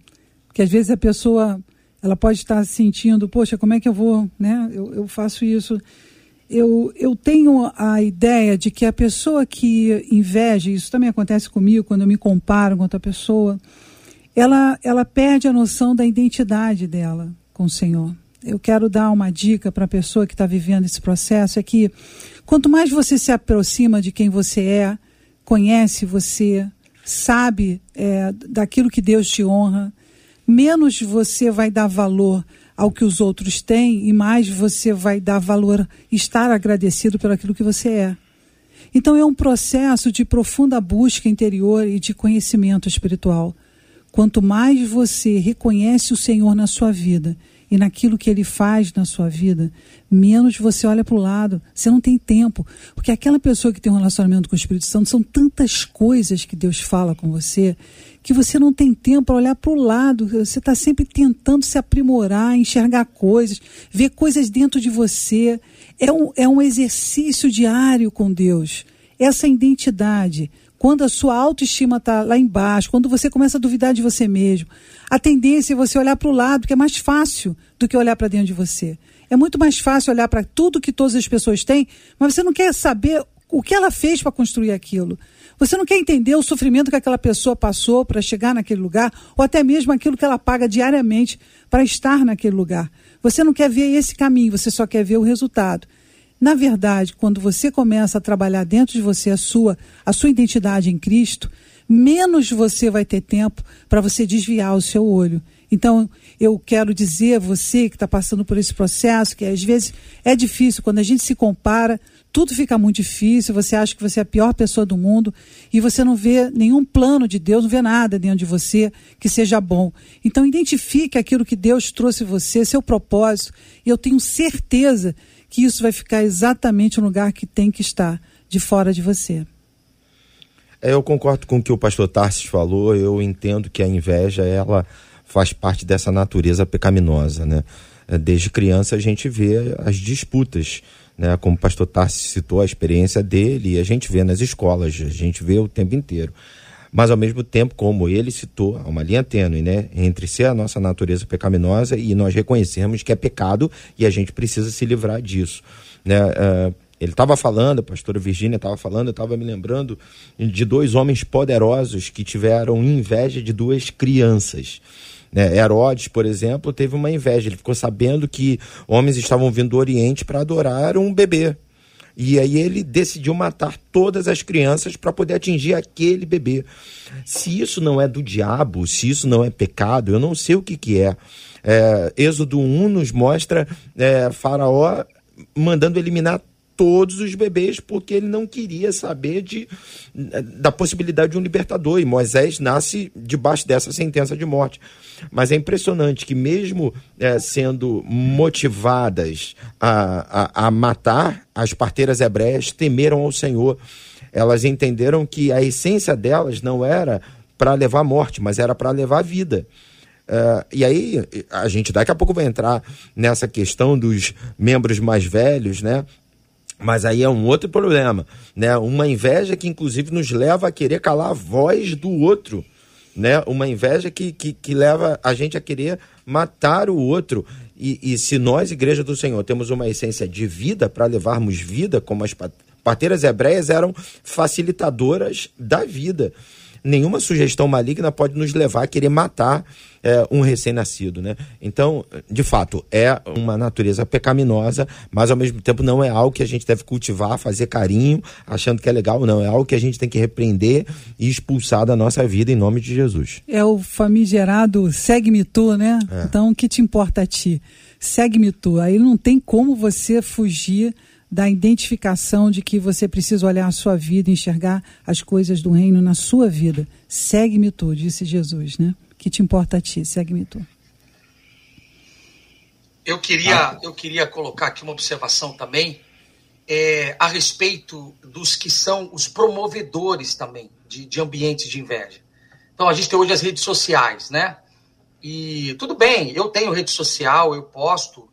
que às vezes a pessoa ela pode estar sentindo, poxa, como é que eu vou, né? Eu, eu faço isso. Eu, eu tenho a ideia de que a pessoa que inveja, isso também acontece comigo quando eu me comparo com outra pessoa, ela, ela perde a noção da identidade dela com o Senhor. Eu quero dar uma dica para a pessoa que está vivendo esse processo: é que quanto mais você se aproxima de quem você é, conhece você, sabe é, daquilo que Deus te honra, menos você vai dar valor ao que os outros têm e mais você vai dar valor, estar agradecido pelo aquilo que você é. Então é um processo de profunda busca interior e de conhecimento espiritual. Quanto mais você reconhece o Senhor na sua vida e naquilo que ele faz na sua vida, menos você olha para o lado. Você não tem tempo. Porque aquela pessoa que tem um relacionamento com o Espírito Santo, são tantas coisas que Deus fala com você, que você não tem tempo para olhar para o lado. Você está sempre tentando se aprimorar, enxergar coisas, ver coisas dentro de você. É um, é um exercício diário com Deus. Essa identidade quando a sua autoestima está lá embaixo, quando você começa a duvidar de você mesmo, a tendência é você olhar para o lado, que é mais fácil do que olhar para dentro de você. É muito mais fácil olhar para tudo que todas as pessoas têm, mas você não quer saber o que ela fez para construir aquilo. Você não quer entender o sofrimento que aquela pessoa passou para chegar naquele lugar, ou até mesmo aquilo que ela paga diariamente para estar naquele lugar. Você não quer ver esse caminho, você só quer ver o resultado. Na verdade, quando você começa a trabalhar dentro de você a sua, a sua identidade em Cristo, menos você vai ter tempo para você desviar o seu olho. Então, eu quero dizer a você que está passando por esse processo, que às vezes é difícil, quando a gente se compara, tudo fica muito difícil, você acha que você é a pior pessoa do mundo e você não vê nenhum plano de Deus, não vê nada dentro de você que seja bom. Então identifique aquilo que Deus trouxe você, seu propósito, e eu tenho certeza que isso vai ficar exatamente no lugar que tem que estar, de fora de você. É, eu concordo com o que o pastor Tarsis falou, eu entendo que a inveja, ela faz parte dessa natureza pecaminosa, né? É, desde criança a gente vê as disputas né? Como o pastor Tarsi citou a experiência dele, a gente vê nas escolas, a gente vê o tempo inteiro. Mas ao mesmo tempo, como ele citou, há uma linha tênue, né? Entre ser a nossa natureza pecaminosa e nós reconhecermos que é pecado e a gente precisa se livrar disso, né? Uh, ele estava falando, a pastora Virgínia estava falando, eu estava me lembrando de dois homens poderosos que tiveram inveja de duas crianças. Né? Herodes, por exemplo, teve uma inveja. Ele ficou sabendo que homens estavam vindo do Oriente para adorar um bebê. E aí ele decidiu matar todas as crianças para poder atingir aquele bebê. Se isso não é do diabo, se isso não é pecado, eu não sei o que, que é. é Êxodo 1 nos mostra é, Faraó mandando eliminar todos os bebês porque ele não queria saber de, da possibilidade de um libertador. E Moisés nasce debaixo dessa sentença de morte. Mas é impressionante que, mesmo é, sendo motivadas a, a, a matar, as parteiras hebreias temeram ao Senhor. Elas entenderam que a essência delas não era para levar morte, mas era para levar vida. Uh, e aí, a gente daqui a pouco vai entrar nessa questão dos membros mais velhos, né? Mas aí é um outro problema, né? Uma inveja que inclusive nos leva a querer calar a voz do outro, né? Uma inveja que, que, que leva a gente a querer matar o outro. E, e se nós, Igreja do Senhor, temos uma essência de vida para levarmos vida, como as parteiras hebreias eram facilitadoras da vida nenhuma sugestão maligna pode nos levar a querer matar é, um recém-nascido, né? Então, de fato, é uma natureza pecaminosa, mas ao mesmo tempo não é algo que a gente deve cultivar, fazer carinho, achando que é legal, não. É algo que a gente tem que repreender e expulsar da nossa vida em nome de Jesus. É o famigerado segue-me tu, né? É. Então, o que te importa a ti? Segue-me tu. Aí não tem como você fugir da identificação de que você precisa olhar a sua vida, enxergar as coisas do reino na sua vida. Segue-me tu, disse Jesus, né? Que te importa a ti, segue-me tu. Eu queria, eu queria colocar aqui uma observação também é, a respeito dos que são os promovedores também de, de ambientes de inveja. Então a gente tem hoje as redes sociais, né? E tudo bem, eu tenho rede social, eu posto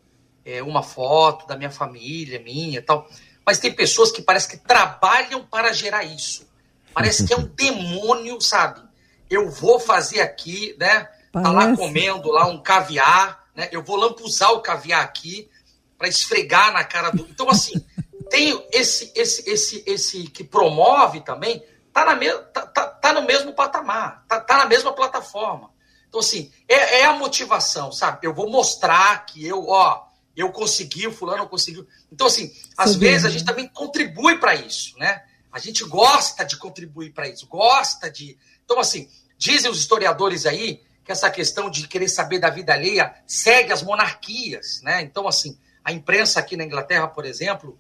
é, uma foto da minha família, minha tal. Mas tem pessoas que parece que trabalham para gerar isso. Parece que é um demônio, sabe? Eu vou fazer aqui, né? Tá lá comendo lá um caviar, né? Eu vou lampuzar o caviar aqui para esfregar na cara do. Então, assim, tem esse, esse, esse, esse que promove também, tá, na me... tá, tá, tá no mesmo patamar, tá, tá na mesma plataforma. Então, assim, é, é a motivação, sabe? Eu vou mostrar que eu, ó, eu consegui, o fulano conseguiu. Então, assim, às Sim. vezes a gente também contribui para isso, né? A gente gosta de contribuir para isso, gosta de. Então, assim, dizem os historiadores aí que essa questão de querer saber da vida alheia segue as monarquias, né? Então, assim, a imprensa aqui na Inglaterra, por exemplo,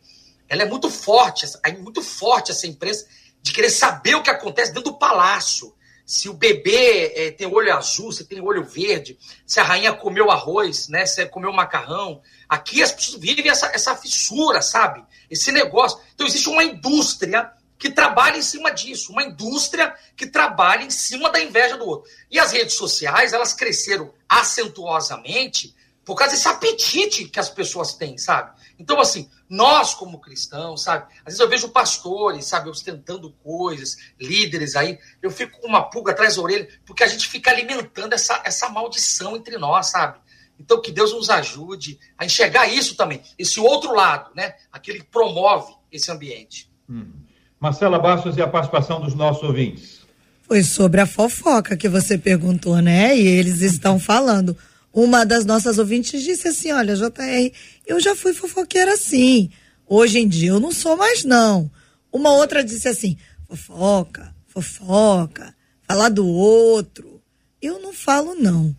ela é muito forte, é muito forte essa imprensa de querer saber o que acontece dentro do palácio. Se o bebê é, tem olho azul, se tem olho verde, se a rainha comeu arroz, né? Se comeu macarrão, Aqui as pessoas vivem essa, essa fissura, sabe? Esse negócio. Então existe uma indústria que trabalha em cima disso, uma indústria que trabalha em cima da inveja do outro. E as redes sociais, elas cresceram acentuosamente por causa desse apetite que as pessoas têm, sabe? Então, assim, nós como cristãos, sabe? Às vezes eu vejo pastores, sabe, ostentando coisas, líderes aí, eu fico com uma pulga atrás da orelha, porque a gente fica alimentando essa, essa maldição entre nós, sabe? Então, que Deus nos ajude a enxergar isso também, esse outro lado, né? Aquele que promove esse ambiente. Hum. Marcela Bastos e a participação dos nossos ouvintes. Foi sobre a fofoca que você perguntou, né? E eles estão falando. Uma das nossas ouvintes disse assim: Olha, JR, eu já fui fofoqueira assim. Hoje em dia eu não sou mais, não. Uma outra disse assim: fofoca, fofoca, falar do outro. Eu não falo, não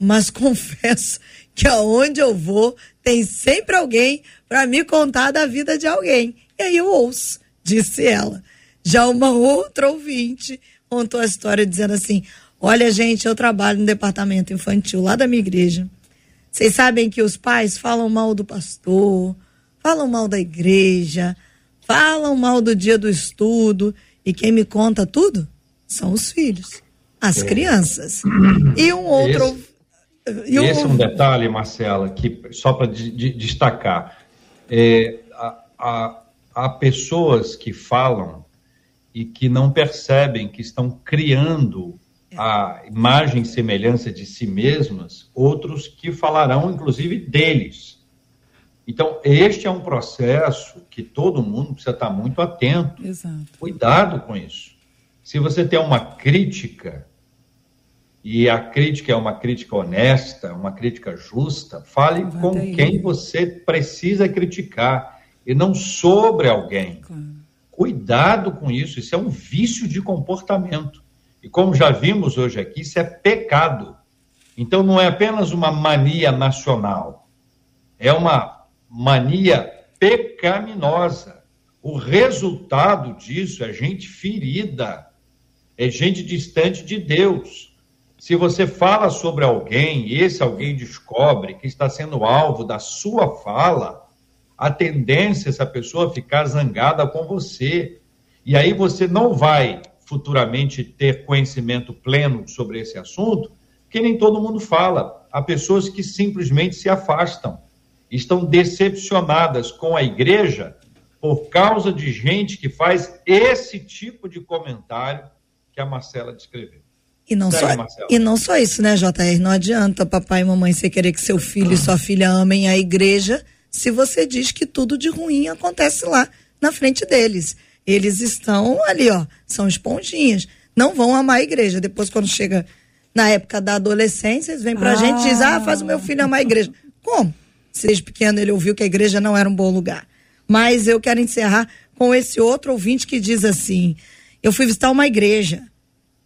mas confesso que aonde eu vou tem sempre alguém para me contar da vida de alguém. E aí eu ouço, disse ela. Já uma outra ouvinte contou a história dizendo assim: Olha, gente, eu trabalho no departamento infantil lá da minha igreja. Vocês sabem que os pais falam mal do pastor, falam mal da igreja, falam mal do dia do estudo. E quem me conta tudo são os filhos, as é. crianças. E um outro. Esse, e um... esse é um detalhe, Marcela, que só para de, de, destacar. É, há, há pessoas que falam e que não percebem que estão criando a imagem e semelhança de si mesmas, outros que falarão, inclusive, deles. Então, este é um processo que todo mundo precisa estar muito atento. Exato. Cuidado com isso. Se você tem uma crítica, e a crítica é uma crítica honesta, uma crítica justa, fale com quem você precisa criticar e não sobre alguém. Claro. Cuidado com isso, isso é um vício de comportamento. E como já vimos hoje aqui, isso é pecado. Então não é apenas uma mania nacional, é uma mania pecaminosa. O resultado disso é gente ferida, é gente distante de Deus. Se você fala sobre alguém e esse alguém descobre que está sendo alvo da sua fala, a tendência é essa pessoa ficar zangada com você. E aí você não vai futuramente ter conhecimento pleno sobre esse assunto, que nem todo mundo fala. Há pessoas que simplesmente se afastam, estão decepcionadas com a igreja por causa de gente que faz esse tipo de comentário que a Marcela descreveu. E não, só, e não só isso, né, JR? Não adianta papai e mamãe você querer que seu filho e sua filha amem a igreja se você diz que tudo de ruim acontece lá na frente deles. Eles estão ali, ó, são esponjinhas. Não vão amar a igreja. Depois, quando chega na época da adolescência, eles vêm pra ah. gente e dizem, ah, faz o meu filho amar a igreja. Como? Se desde pequeno ele ouviu que a igreja não era um bom lugar. Mas eu quero encerrar com esse outro ouvinte que diz assim: eu fui visitar uma igreja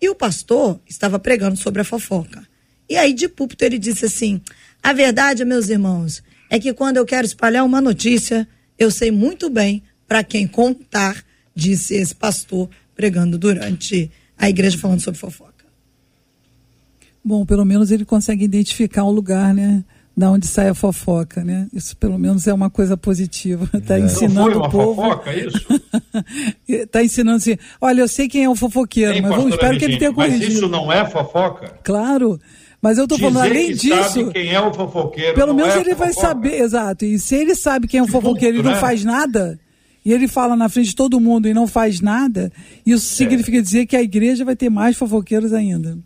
e o pastor estava pregando sobre a fofoca. E aí, de púlpito, ele disse assim: a verdade, meus irmãos, é que quando eu quero espalhar uma notícia, eu sei muito bem para quem contar disse esse pastor pregando durante a igreja falando sobre fofoca. Bom, pelo menos ele consegue identificar o lugar, né? Da onde sai a fofoca, né? Isso pelo menos é uma coisa positiva. Está é. ensinando o povo. Fofoca, é isso? Está ensinando assim. Olha, eu sei quem é o fofoqueiro, Ei, mas vamos, espero que ele tenha corrigido. Mas isso não é fofoca? Claro. Mas eu estou falando, além que disso. Sabe quem é o fofoqueiro. Pelo menos é ele vai saber, exato. E se ele sabe quem é o fofoqueiro e não né? faz nada, e ele fala na frente de todo mundo e não faz nada, isso é. significa dizer que a igreja vai ter mais fofoqueiros ainda.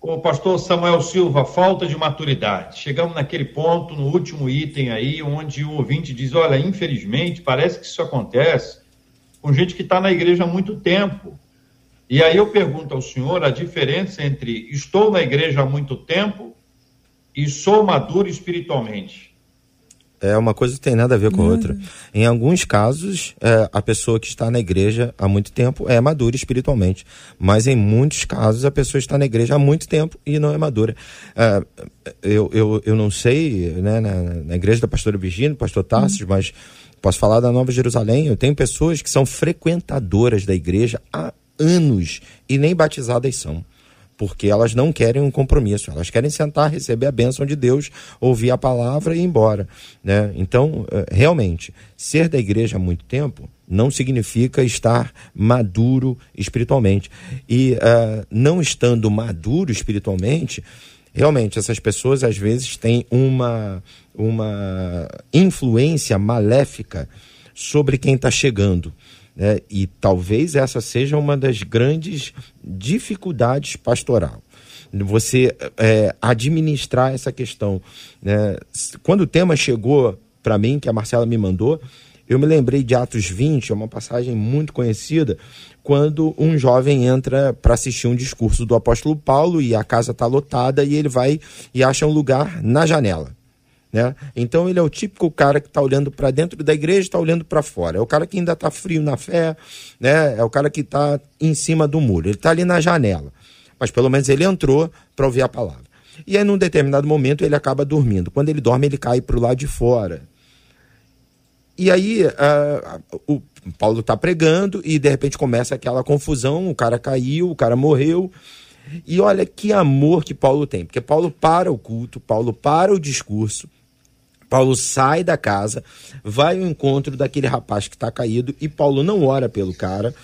O pastor Samuel Silva, falta de maturidade. Chegamos naquele ponto, no último item aí, onde o ouvinte diz: olha, infelizmente, parece que isso acontece com gente que está na igreja há muito tempo. E aí eu pergunto ao senhor a diferença entre estou na igreja há muito tempo e sou maduro espiritualmente é uma coisa que tem nada a ver com a uhum. outra. Em alguns casos, é, a pessoa que está na igreja há muito tempo é madura espiritualmente. Mas em muitos casos, a pessoa está na igreja há muito tempo e não é madura. É, eu, eu, eu não sei, né, na, na igreja da pastora Virgínia, pastor Tassos, uhum. mas posso falar da Nova Jerusalém. Eu tenho pessoas que são frequentadoras da igreja há anos e nem batizadas são porque elas não querem um compromisso, elas querem sentar, receber a bênção de Deus, ouvir a palavra e ir embora. Né? Então, eh, realmente, ser da igreja há muito tempo não significa estar maduro espiritualmente. E uh, não estando maduro espiritualmente, realmente essas pessoas às vezes têm uma, uma influência maléfica sobre quem está chegando. Né? E talvez essa seja uma das grandes dificuldades pastoral. Você é, administrar essa questão. Né? Quando o tema chegou para mim, que a Marcela me mandou, eu me lembrei de Atos 20, é uma passagem muito conhecida, quando um jovem entra para assistir um discurso do apóstolo Paulo e a casa está lotada e ele vai e acha um lugar na janela. Né? Então ele é o típico cara que está olhando para dentro da igreja, está olhando para fora. É o cara que ainda está frio na fé, né? É o cara que está em cima do muro. Ele está ali na janela, mas pelo menos ele entrou para ouvir a palavra. E aí, num determinado momento, ele acaba dormindo. Quando ele dorme, ele cai para o lado de fora. E aí, uh, o, Paulo está pregando e de repente começa aquela confusão, o cara caiu, o cara morreu. E olha que amor que Paulo tem, porque Paulo para o culto, Paulo para o discurso, Paulo sai da casa, vai ao encontro daquele rapaz que está caído e Paulo não ora pelo cara,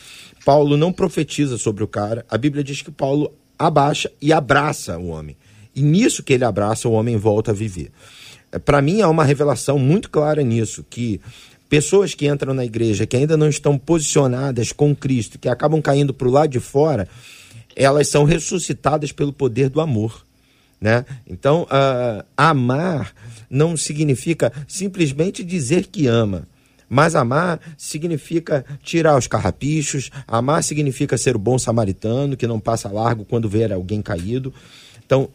Paulo não profetiza sobre o cara. A Bíblia diz que Paulo abaixa e abraça o homem. E nisso que ele abraça, o homem volta a viver. É, Para mim, há uma revelação muito clara nisso, que pessoas que entram na igreja, que ainda não estão posicionadas com Cristo, que acabam caindo para o lado de fora, elas são ressuscitadas pelo poder do amor. Né? Então, uh, amar não significa simplesmente dizer que ama. Mas amar significa tirar os carrapichos, amar significa ser o bom samaritano que não passa largo quando vê alguém caído. Então,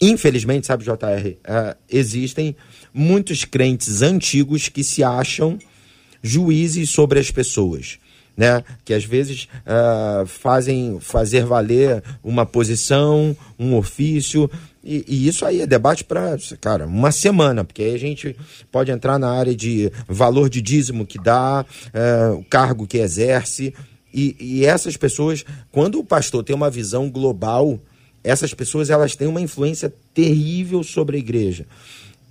infelizmente, sabe, JR, uh, existem muitos crentes antigos que se acham juízes sobre as pessoas. Né? Que às vezes uh, fazem fazer valer uma posição, um ofício, e, e, isso aí é debate para, cara, uma semana, porque aí a gente pode entrar na área de valor de dízimo que dá, uh, o cargo que exerce, e, e essas pessoas, quando o pastor tem uma visão global, essas pessoas elas têm uma influência terrível sobre a igreja.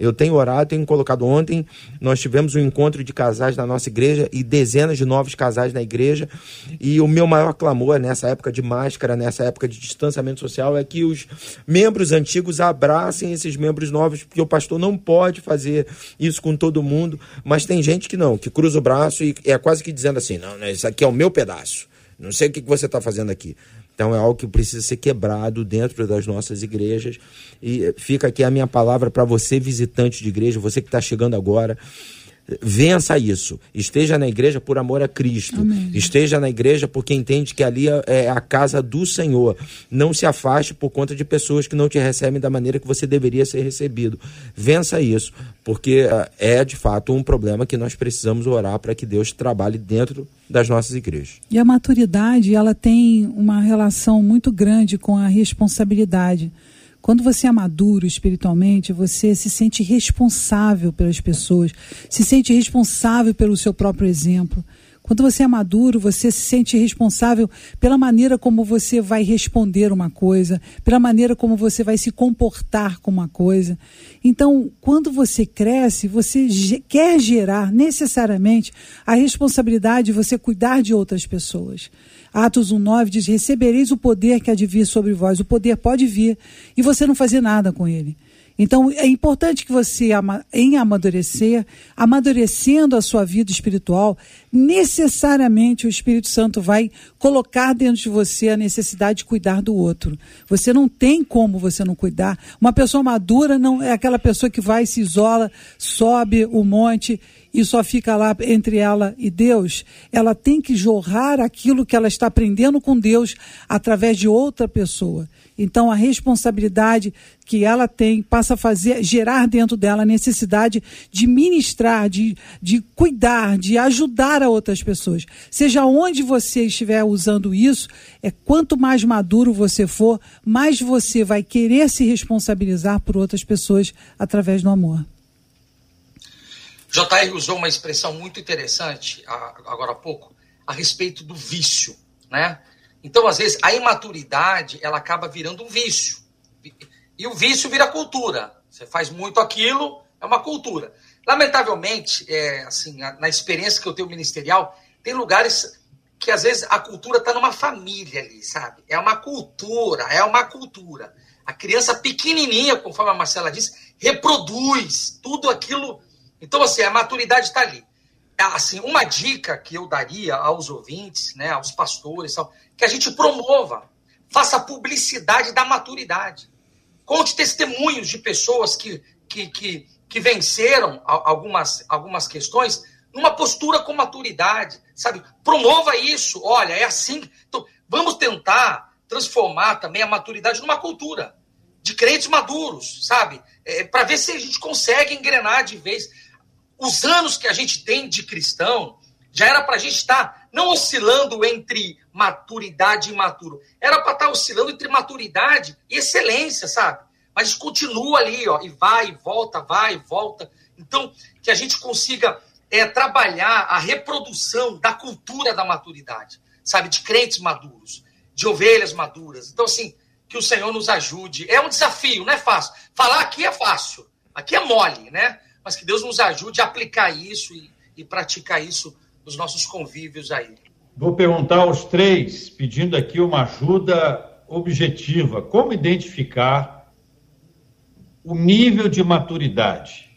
Eu tenho orado, tenho colocado ontem, nós tivemos um encontro de casais na nossa igreja e dezenas de novos casais na igreja. E o meu maior clamor nessa época de máscara, nessa época de distanciamento social, é que os membros antigos abracem esses membros novos, porque o pastor não pode fazer isso com todo mundo. Mas tem gente que não, que cruza o braço e é quase que dizendo assim: não, isso aqui é o meu pedaço. Não sei o que você está fazendo aqui. Então é algo que precisa ser quebrado dentro das nossas igrejas. E fica aqui a minha palavra para você, visitante de igreja, você que está chegando agora. Vença isso. Esteja na igreja por amor a Cristo. Amém. Esteja na igreja porque entende que ali é a casa do Senhor. Não se afaste por conta de pessoas que não te recebem da maneira que você deveria ser recebido. Vença isso, porque é de fato um problema que nós precisamos orar para que Deus trabalhe dentro das nossas igrejas. E a maturidade, ela tem uma relação muito grande com a responsabilidade. Quando você é maduro espiritualmente, você se sente responsável pelas pessoas, se sente responsável pelo seu próprio exemplo. Quando você é maduro, você se sente responsável pela maneira como você vai responder uma coisa, pela maneira como você vai se comportar com uma coisa. Então, quando você cresce, você quer gerar necessariamente a responsabilidade de você cuidar de outras pessoas. Atos 1,9 diz: Recebereis o poder que há de vir sobre vós. O poder pode vir e você não fazer nada com ele. Então, é importante que você, em amadurecer, amadurecendo a sua vida espiritual, necessariamente o Espírito Santo vai colocar dentro de você a necessidade de cuidar do outro. Você não tem como você não cuidar. Uma pessoa madura não é aquela pessoa que vai, se isola, sobe o monte e só fica lá entre ela e Deus, ela tem que jorrar aquilo que ela está aprendendo com Deus através de outra pessoa. Então a responsabilidade que ela tem passa a fazer, gerar dentro dela a necessidade de ministrar, de, de cuidar, de ajudar a outras pessoas. Seja onde você estiver usando isso, é quanto mais maduro você for, mais você vai querer se responsabilizar por outras pessoas através do amor. JR usou uma expressão muito interessante agora há pouco a respeito do vício, né? Então, às vezes, a imaturidade ela acaba virando um vício. E o vício vira cultura. Você faz muito aquilo, é uma cultura. Lamentavelmente, é, assim, na experiência que eu tenho ministerial, tem lugares que às vezes a cultura está numa família ali, sabe? É uma cultura, é uma cultura. A criança pequenininha, conforme a Marcela disse, reproduz tudo aquilo então, assim, a maturidade está ali. É, assim, uma dica que eu daria aos ouvintes, né, aos pastores, que a gente promova, faça publicidade da maturidade. Conte testemunhos de pessoas que, que, que, que venceram algumas, algumas questões numa postura com maturidade, sabe? Promova isso. Olha, é assim. Então, vamos tentar transformar também a maturidade numa cultura de crentes maduros, sabe? É, para ver se a gente consegue engrenar de vez os anos que a gente tem de cristão, já era para a gente estar tá não oscilando entre maturidade e imaturo. Era para estar tá oscilando entre maturidade e excelência, sabe? Mas continua ali, ó, e vai e volta, vai e volta. Então, que a gente consiga é trabalhar a reprodução da cultura da maturidade, sabe, de crentes maduros, de ovelhas maduras. Então, assim, que o Senhor nos ajude. É um desafio, não é fácil. Falar aqui é fácil, aqui é mole, né? Mas que Deus nos ajude a aplicar isso e, e praticar isso nos nossos convívios aí. Vou perguntar aos três, pedindo aqui uma ajuda objetiva. Como identificar o nível de maturidade?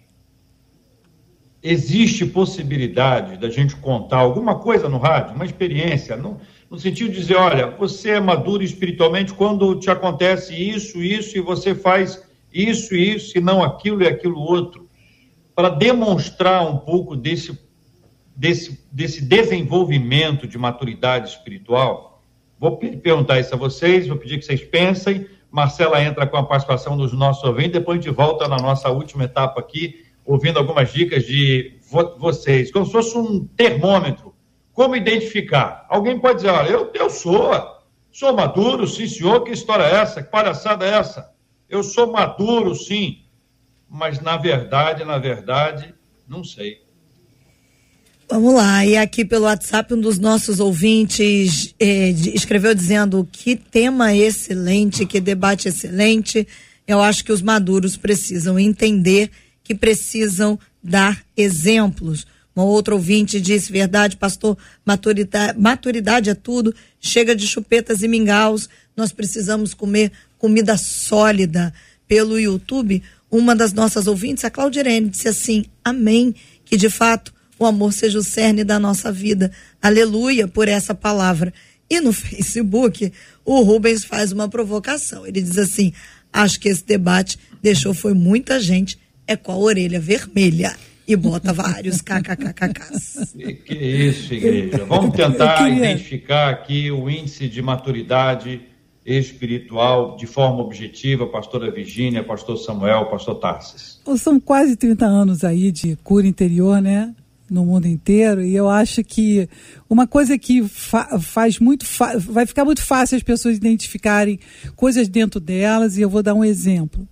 Existe possibilidade da gente contar alguma coisa no rádio, uma experiência, no, no sentido de dizer, olha, você é maduro espiritualmente quando te acontece isso, isso, e você faz isso, isso, e não aquilo e aquilo outro, para demonstrar um pouco desse desse, desse desenvolvimento de maturidade espiritual? Vou perguntar isso a vocês, vou pedir que vocês pensem. Marcela entra com a participação dos nossos ouvintes, depois a gente volta na nossa última etapa aqui, ouvindo algumas dicas de vo vocês, como se fosse um termômetro. Como identificar? Alguém pode dizer, olha, eu, eu sou, sou maduro, sim senhor, que história é essa? Que palhaçada é essa? Eu sou maduro, sim, mas na verdade, na verdade, não sei. Vamos lá, e aqui pelo WhatsApp um dos nossos ouvintes eh, escreveu dizendo que tema excelente, que debate excelente. Eu acho que os maduros precisam entender que precisam dar exemplos. Uma outra ouvinte disse: verdade, pastor, maturidade, maturidade é tudo, chega de chupetas e mingaus, nós precisamos comer comida sólida. Pelo YouTube, uma das nossas ouvintes, a Claudirene, disse assim: Amém, que de fato o amor seja o cerne da nossa vida. Aleluia por essa palavra. E no Facebook, o Rubens faz uma provocação. Ele diz assim: acho que esse debate deixou foi muita gente é com a orelha vermelha e bota vários kkkkks. Que, que isso, igreja. Vamos tentar queria... identificar aqui o índice de maturidade espiritual de forma objetiva, pastora Virgínia, pastor Samuel, pastor Tarsis. São quase 30 anos aí de cura interior, né? no mundo inteiro e eu acho que uma coisa que fa faz muito vai ficar muito fácil as pessoas identificarem coisas dentro delas e eu vou dar um exemplo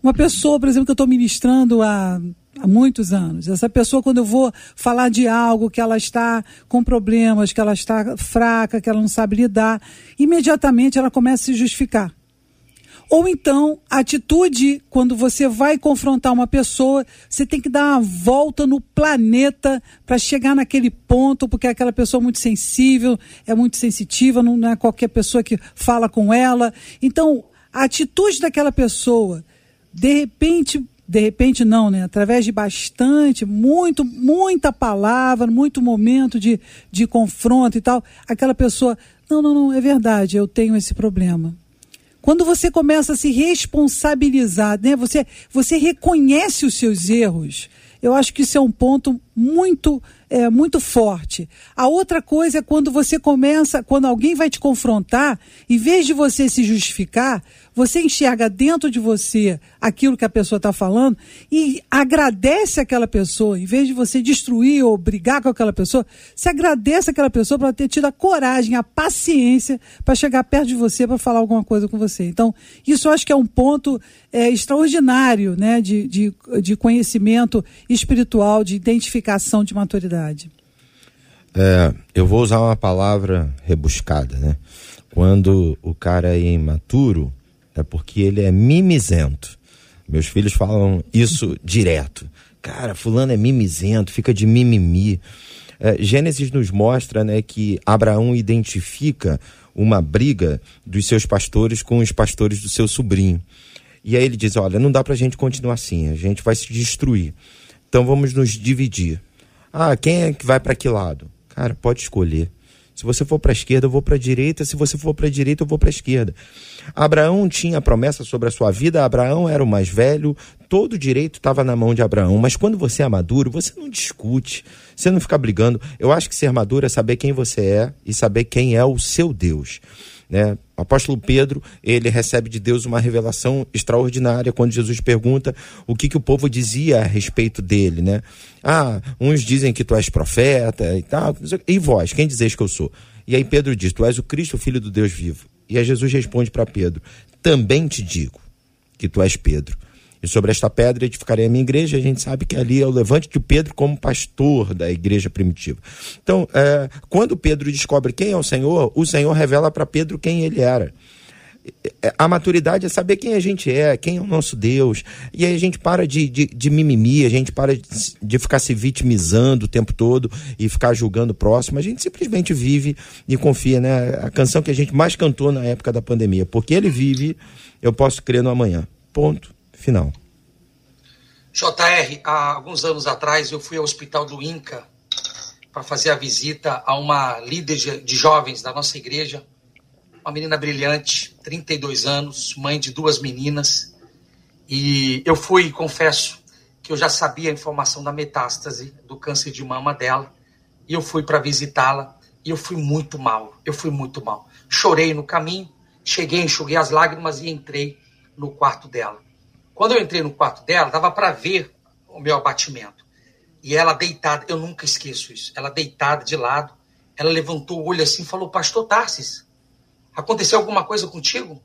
uma pessoa por exemplo que eu estou ministrando há, há muitos anos essa pessoa quando eu vou falar de algo que ela está com problemas que ela está fraca que ela não sabe lidar imediatamente ela começa a se justificar ou então, a atitude, quando você vai confrontar uma pessoa, você tem que dar uma volta no planeta para chegar naquele ponto, porque é aquela pessoa muito sensível, é muito sensitiva, não é qualquer pessoa que fala com ela. Então, a atitude daquela pessoa, de repente, de repente não, né? Através de bastante, muito, muita palavra, muito momento de, de confronto e tal, aquela pessoa, não, não, não, é verdade, eu tenho esse problema quando você começa a se responsabilizar, né? Você, você reconhece os seus erros. Eu acho que isso é um ponto muito é, muito forte. A outra coisa é quando você começa, quando alguém vai te confrontar, em vez de você se justificar, você enxerga dentro de você aquilo que a pessoa está falando e agradece aquela pessoa, em vez de você destruir ou brigar com aquela pessoa, você agradece aquela pessoa por ter tido a coragem, a paciência para chegar perto de você para falar alguma coisa com você. Então, isso eu acho que é um ponto é, extraordinário né, de, de, de conhecimento espiritual, de identificação de maturidade. É, eu vou usar uma palavra rebuscada, né? Quando o cara é imaturo, é porque ele é mimizento. Meus filhos falam isso direto. Cara, fulano é mimizento, fica de mimimi. É, Gênesis nos mostra né, que Abraão identifica uma briga dos seus pastores com os pastores do seu sobrinho. E aí ele diz: Olha, não dá para a gente continuar assim, a gente vai se destruir. Então vamos nos dividir. Ah, quem é que vai para que lado? Cara, pode escolher. Se você for para a esquerda, eu vou para a direita. Se você for para a direita, eu vou para a esquerda. Abraão tinha promessa sobre a sua vida. Abraão era o mais velho. Todo direito estava na mão de Abraão. Mas quando você é maduro, você não discute. Você não fica brigando. Eu acho que ser maduro é saber quem você é e saber quem é o seu Deus. Né? O apóstolo Pedro, ele recebe de Deus uma revelação extraordinária quando Jesus pergunta o que, que o povo dizia a respeito dele, né? Ah, uns dizem que tu és profeta e tal, e vós, quem dizeis que eu sou? E aí Pedro diz, tu és o Cristo, Filho do Deus vivo. E aí Jesus responde para Pedro, também te digo que tu és Pedro. E sobre esta pedra edificarei a minha igreja. A gente sabe que ali é o levante de Pedro como pastor da igreja primitiva. Então, é, quando Pedro descobre quem é o Senhor, o Senhor revela para Pedro quem ele era a maturidade é saber quem a gente é, quem é o nosso Deus. E aí a gente para de, de, de mimimi, a gente para de, de, ficar se vitimizando o tempo todo e ficar julgando o próximo. A gente simplesmente vive e confia, né? A canção que a gente mais cantou na época da pandemia. Porque ele vive, eu posso crer no amanhã. Ponto. Final. JR, há alguns anos atrás eu fui ao hospital do INCA para fazer a visita a uma líder de jovens da nossa igreja uma menina brilhante, 32 anos, mãe de duas meninas. E eu fui, confesso, que eu já sabia a informação da metástase do câncer de mama dela. E eu fui para visitá-la e eu fui muito mal. Eu fui muito mal. Chorei no caminho, cheguei, enxuguei as lágrimas e entrei no quarto dela. Quando eu entrei no quarto dela, dava para ver o meu abatimento. E ela deitada, eu nunca esqueço isso. Ela deitada de lado, ela levantou o olho assim e falou: Pastor Tarsis, Aconteceu alguma coisa contigo?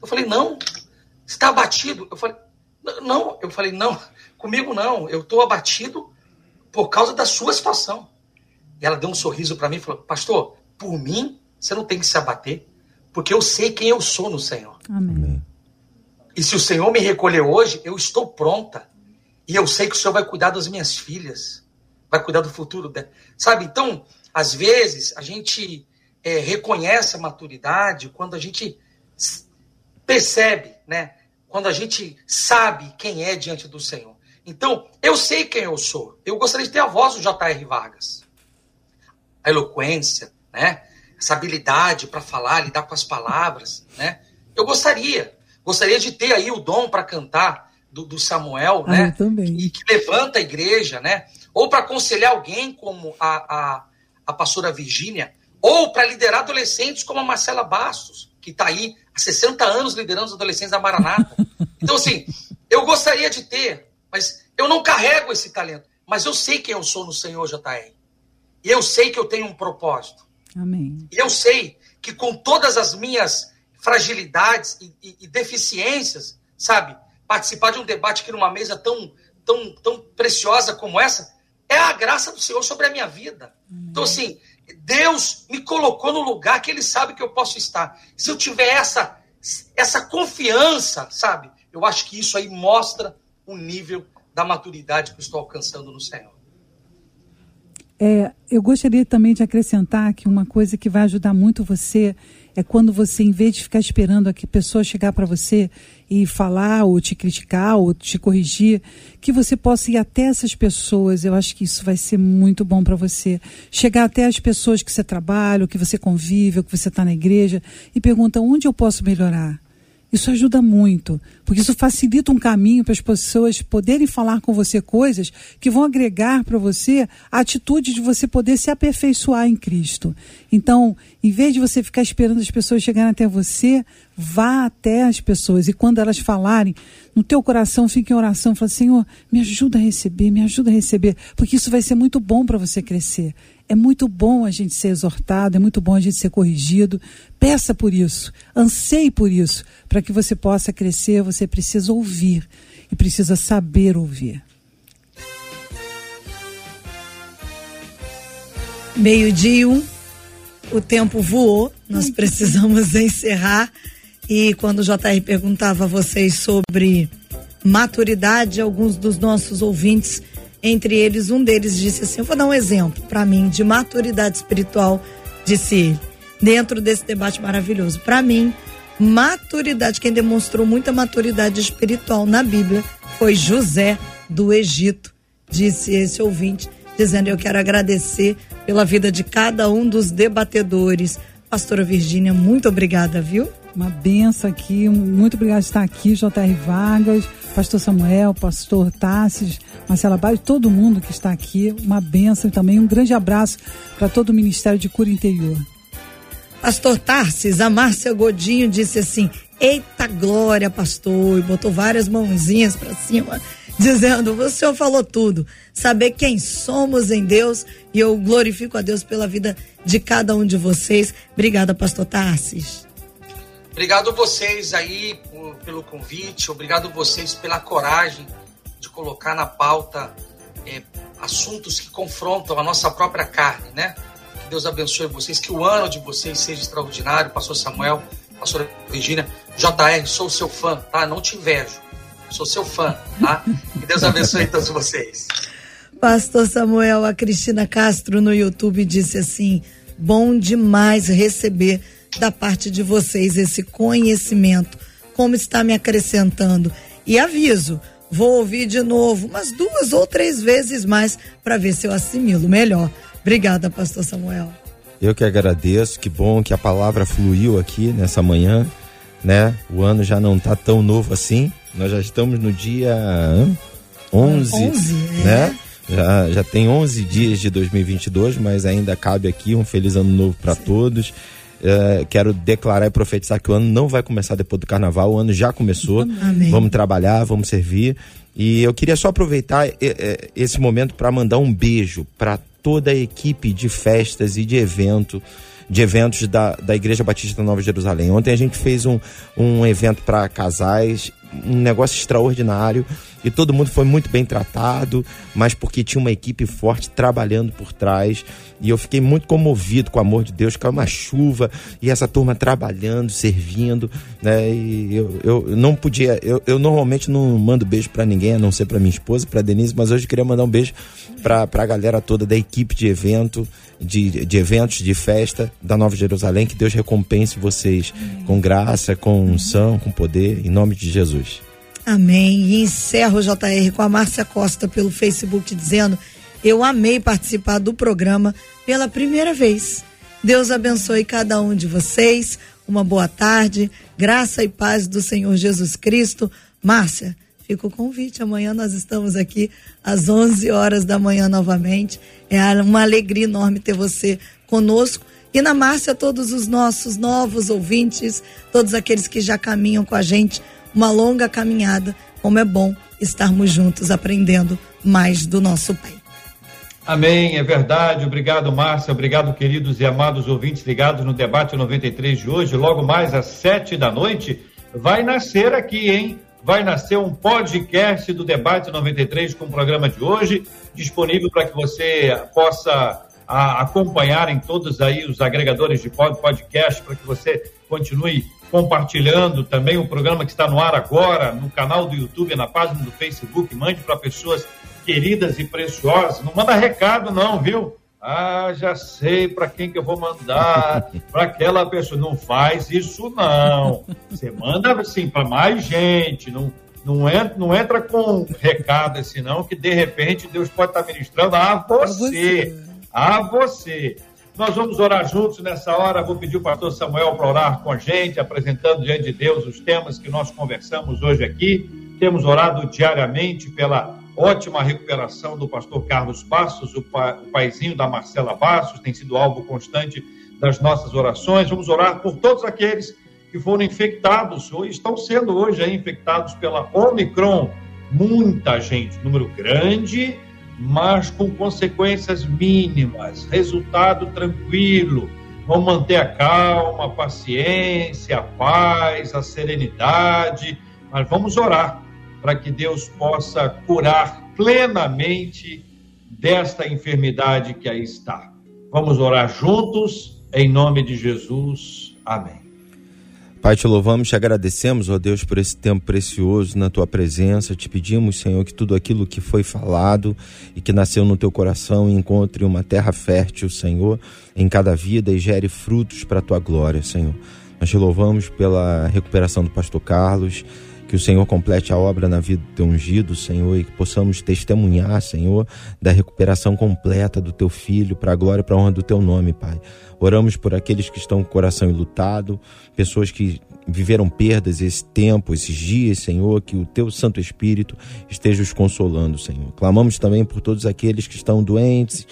Eu falei, não. Está abatido? Eu falei, não. Eu falei, não. Comigo não. Eu estou abatido por causa da sua situação. E ela deu um sorriso para mim e falou, pastor, por mim, você não tem que se abater, porque eu sei quem eu sou no Senhor. Amém. E se o Senhor me recolher hoje, eu estou pronta. E eu sei que o Senhor vai cuidar das minhas filhas, vai cuidar do futuro dela. Sabe? Então, às vezes, a gente é, reconhece a maturidade quando a gente percebe, né? Quando a gente sabe quem é diante do Senhor. Então, eu sei quem eu sou. Eu gostaria de ter a voz do J.R. Vargas. A eloquência, né? Essa habilidade para falar, lidar com as palavras, né? Eu gostaria. Gostaria de ter aí o dom para cantar do, do Samuel, ah, né? Também. E que levanta a igreja, né? Ou para aconselhar alguém como a, a, a pastora Virgínia, ou para liderar adolescentes como a Marcela Bastos, que está aí há 60 anos liderando os adolescentes da Maranata. Então, assim, eu gostaria de ter, mas eu não carrego esse talento. Mas eu sei quem eu sou no Senhor JR. E eu sei que eu tenho um propósito. Amém. E eu sei que com todas as minhas fragilidades e, e, e deficiências, sabe, participar de um debate aqui numa mesa tão, tão, tão preciosa como essa, é a graça do Senhor sobre a minha vida. Amém. Então, assim, Deus me colocou no lugar que Ele sabe que eu posso estar. Se eu tiver essa, essa confiança, sabe? Eu acho que isso aí mostra o nível da maturidade que eu estou alcançando no Senhor. É, eu gostaria também de acrescentar que uma coisa que vai ajudar muito você é quando você, em vez de ficar esperando a pessoa chegar para você e falar ou te criticar ou te corrigir, que você possa ir até essas pessoas. Eu acho que isso vai ser muito bom para você. Chegar até as pessoas que você trabalha, que você convive, que você está na igreja e pergunta onde eu posso melhorar. Isso ajuda muito, porque isso facilita um caminho para as pessoas poderem falar com você coisas que vão agregar para você a atitude de você poder se aperfeiçoar em Cristo. Então, em vez de você ficar esperando as pessoas chegarem até você, vá até as pessoas e quando elas falarem, no teu coração fique em oração, fala: Senhor, me ajuda a receber, me ajuda a receber, porque isso vai ser muito bom para você crescer. É muito bom a gente ser exortado, é muito bom a gente ser corrigido. Peça por isso, anseie por isso. Para que você possa crescer, você precisa ouvir e precisa saber ouvir. Meio-dia, um, o tempo voou, nós precisamos encerrar. E quando o JR perguntava a vocês sobre maturidade, alguns dos nossos ouvintes entre eles, um deles disse assim: Eu vou dar um exemplo para mim de maturidade espiritual, disse ele, dentro desse debate maravilhoso. Para mim, maturidade, quem demonstrou muita maturidade espiritual na Bíblia foi José do Egito, disse esse ouvinte, dizendo: Eu quero agradecer pela vida de cada um dos debatedores. Pastora Virgínia, muito obrigada, viu? Uma benção aqui, muito obrigada por estar aqui, J.R. Vargas, Pastor Samuel, Pastor Tassis, Marcela Baio, todo mundo que está aqui, uma benção e também um grande abraço para todo o Ministério de Cura Interior. Pastor Tarsis, a Márcia Godinho disse assim: Eita glória, pastor, e botou várias mãozinhas para cima, dizendo: O senhor falou tudo. Saber quem somos em Deus, e eu glorifico a Deus pela vida de cada um de vocês. Obrigada, pastor Tarsis. Obrigado vocês aí por, pelo convite, obrigado vocês pela coragem de colocar na pauta é, assuntos que confrontam a nossa própria carne, né? Que Deus abençoe vocês, que o ano de vocês seja extraordinário. Pastor Samuel, Pastor Virginia, JR, sou seu fã, tá? Não te invejo, sou seu fã, tá? Que Deus abençoe todos vocês. Pastor Samuel, a Cristina Castro no YouTube disse assim: bom demais receber da parte de vocês esse conhecimento, como está me acrescentando. E aviso, vou ouvir de novo, umas duas ou três vezes mais, para ver se eu assimilo melhor. Obrigada, Pastor Samuel. Eu que agradeço, que bom que a palavra fluiu aqui nessa manhã, né? O ano já não está tão novo assim, nós já estamos no dia 11, 11 né? É. Já, já tem 11 dias de 2022, mas ainda cabe aqui um feliz ano novo para todos. Uh, quero declarar e profetizar que o ano não vai começar depois do carnaval, o ano já começou. Amém. Vamos trabalhar, vamos servir. E eu queria só aproveitar esse momento para mandar um beijo para toda a equipe de festas e de evento de eventos da, da Igreja Batista Nova Jerusalém. Ontem a gente fez um, um evento para casais, um negócio extraordinário e todo mundo foi muito bem tratado, mas porque tinha uma equipe forte trabalhando por trás. E eu fiquei muito comovido com o amor de Deus, com uma chuva e essa turma trabalhando, servindo, né? E eu, eu não podia, eu, eu normalmente não mando beijo para ninguém, a não ser para minha esposa, para Denise, mas hoje queria mandar um beijo para a galera toda da equipe de evento, de, de eventos, de festa da Nova Jerusalém. Que Deus recompense vocês com graça, com unção, com poder, em nome de Jesus. Amém. E encerro o JR com a Márcia Costa pelo Facebook dizendo eu amei participar do programa pela primeira vez. Deus abençoe cada um de vocês. Uma boa tarde. Graça e paz do Senhor Jesus Cristo. Márcia, fica o convite. Amanhã nós estamos aqui às 11 horas da manhã novamente. É uma alegria enorme ter você conosco. E na Márcia, todos os nossos novos ouvintes, todos aqueles que já caminham com a gente, uma longa caminhada. Como é bom estarmos juntos aprendendo mais do nosso Pai. Amém, é verdade. Obrigado, Márcia. Obrigado, queridos e amados ouvintes ligados no debate 93 de hoje. Logo mais às sete da noite, vai nascer aqui, hein? Vai nascer um podcast do debate 93 com o programa de hoje, disponível para que você possa a, acompanhar em todos aí os agregadores de podcast, para que você continue compartilhando também o programa que está no ar agora, no canal do YouTube, na página do Facebook. Mande para pessoas queridas e preciosas. Não manda recado, não, viu? Ah, já sei para quem que eu vou mandar, para aquela pessoa. Não faz isso, não. Você manda assim para mais gente. Não, não, entra, não entra com recado assim, não, que de repente Deus pode estar ministrando a você. A você. Nós vamos orar juntos nessa hora. Vou pedir o pastor Samuel para orar com a gente, apresentando diante de Deus os temas que nós conversamos hoje aqui. Temos orado diariamente pela ótima recuperação do pastor Carlos Bastos, o, pa, o paizinho da Marcela Bastos, tem sido alvo constante das nossas orações. Vamos orar por todos aqueles que foram infectados ou estão sendo hoje infectados pela Omicron. Muita gente, número grande, mas com consequências mínimas, resultado tranquilo. Vamos manter a calma, a paciência, a paz, a serenidade, mas vamos orar para que Deus possa curar plenamente desta enfermidade que aí está. Vamos orar juntos, em nome de Jesus. Amém. Pai, te louvamos, te agradecemos, ó Deus, por esse tempo precioso na tua presença. Te pedimos, Senhor, que tudo aquilo que foi falado e que nasceu no teu coração encontre uma terra fértil, Senhor, em cada vida e gere frutos para a tua glória, Senhor. Nós te louvamos pela recuperação do pastor Carlos que o Senhor complete a obra na vida do teu ungido, Senhor, e que possamos testemunhar, Senhor, da recuperação completa do teu filho, para a glória e para a honra do teu nome, Pai. Oramos por aqueles que estão com o coração enlutado, pessoas que viveram perdas esse tempo, esses dias, Senhor, que o teu Santo Espírito esteja os consolando, Senhor. Clamamos também por todos aqueles que estão doentes,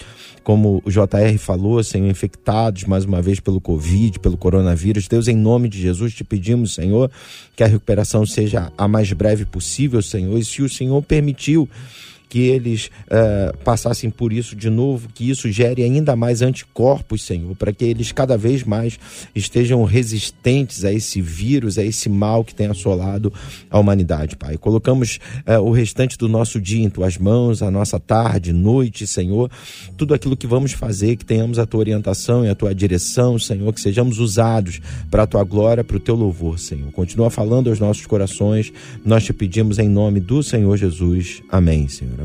como o JR falou, Senhor, infectados mais uma vez pelo Covid, pelo coronavírus. Deus, em nome de Jesus, te pedimos, Senhor, que a recuperação seja a mais breve possível, Senhor. E se o Senhor permitiu que eles uh, passassem por isso de novo, que isso gere ainda mais anticorpos, Senhor, para que eles cada vez mais estejam resistentes a esse vírus, a esse mal que tem assolado a humanidade, Pai. Colocamos uh, o restante do nosso dia em tuas mãos, a nossa tarde, noite, Senhor, tudo aquilo que vamos fazer, que tenhamos a tua orientação e a tua direção, Senhor, que sejamos usados para a tua glória, para o teu louvor, Senhor. Continua falando aos nossos corações, nós te pedimos em nome do Senhor Jesus. Amém, Senhor.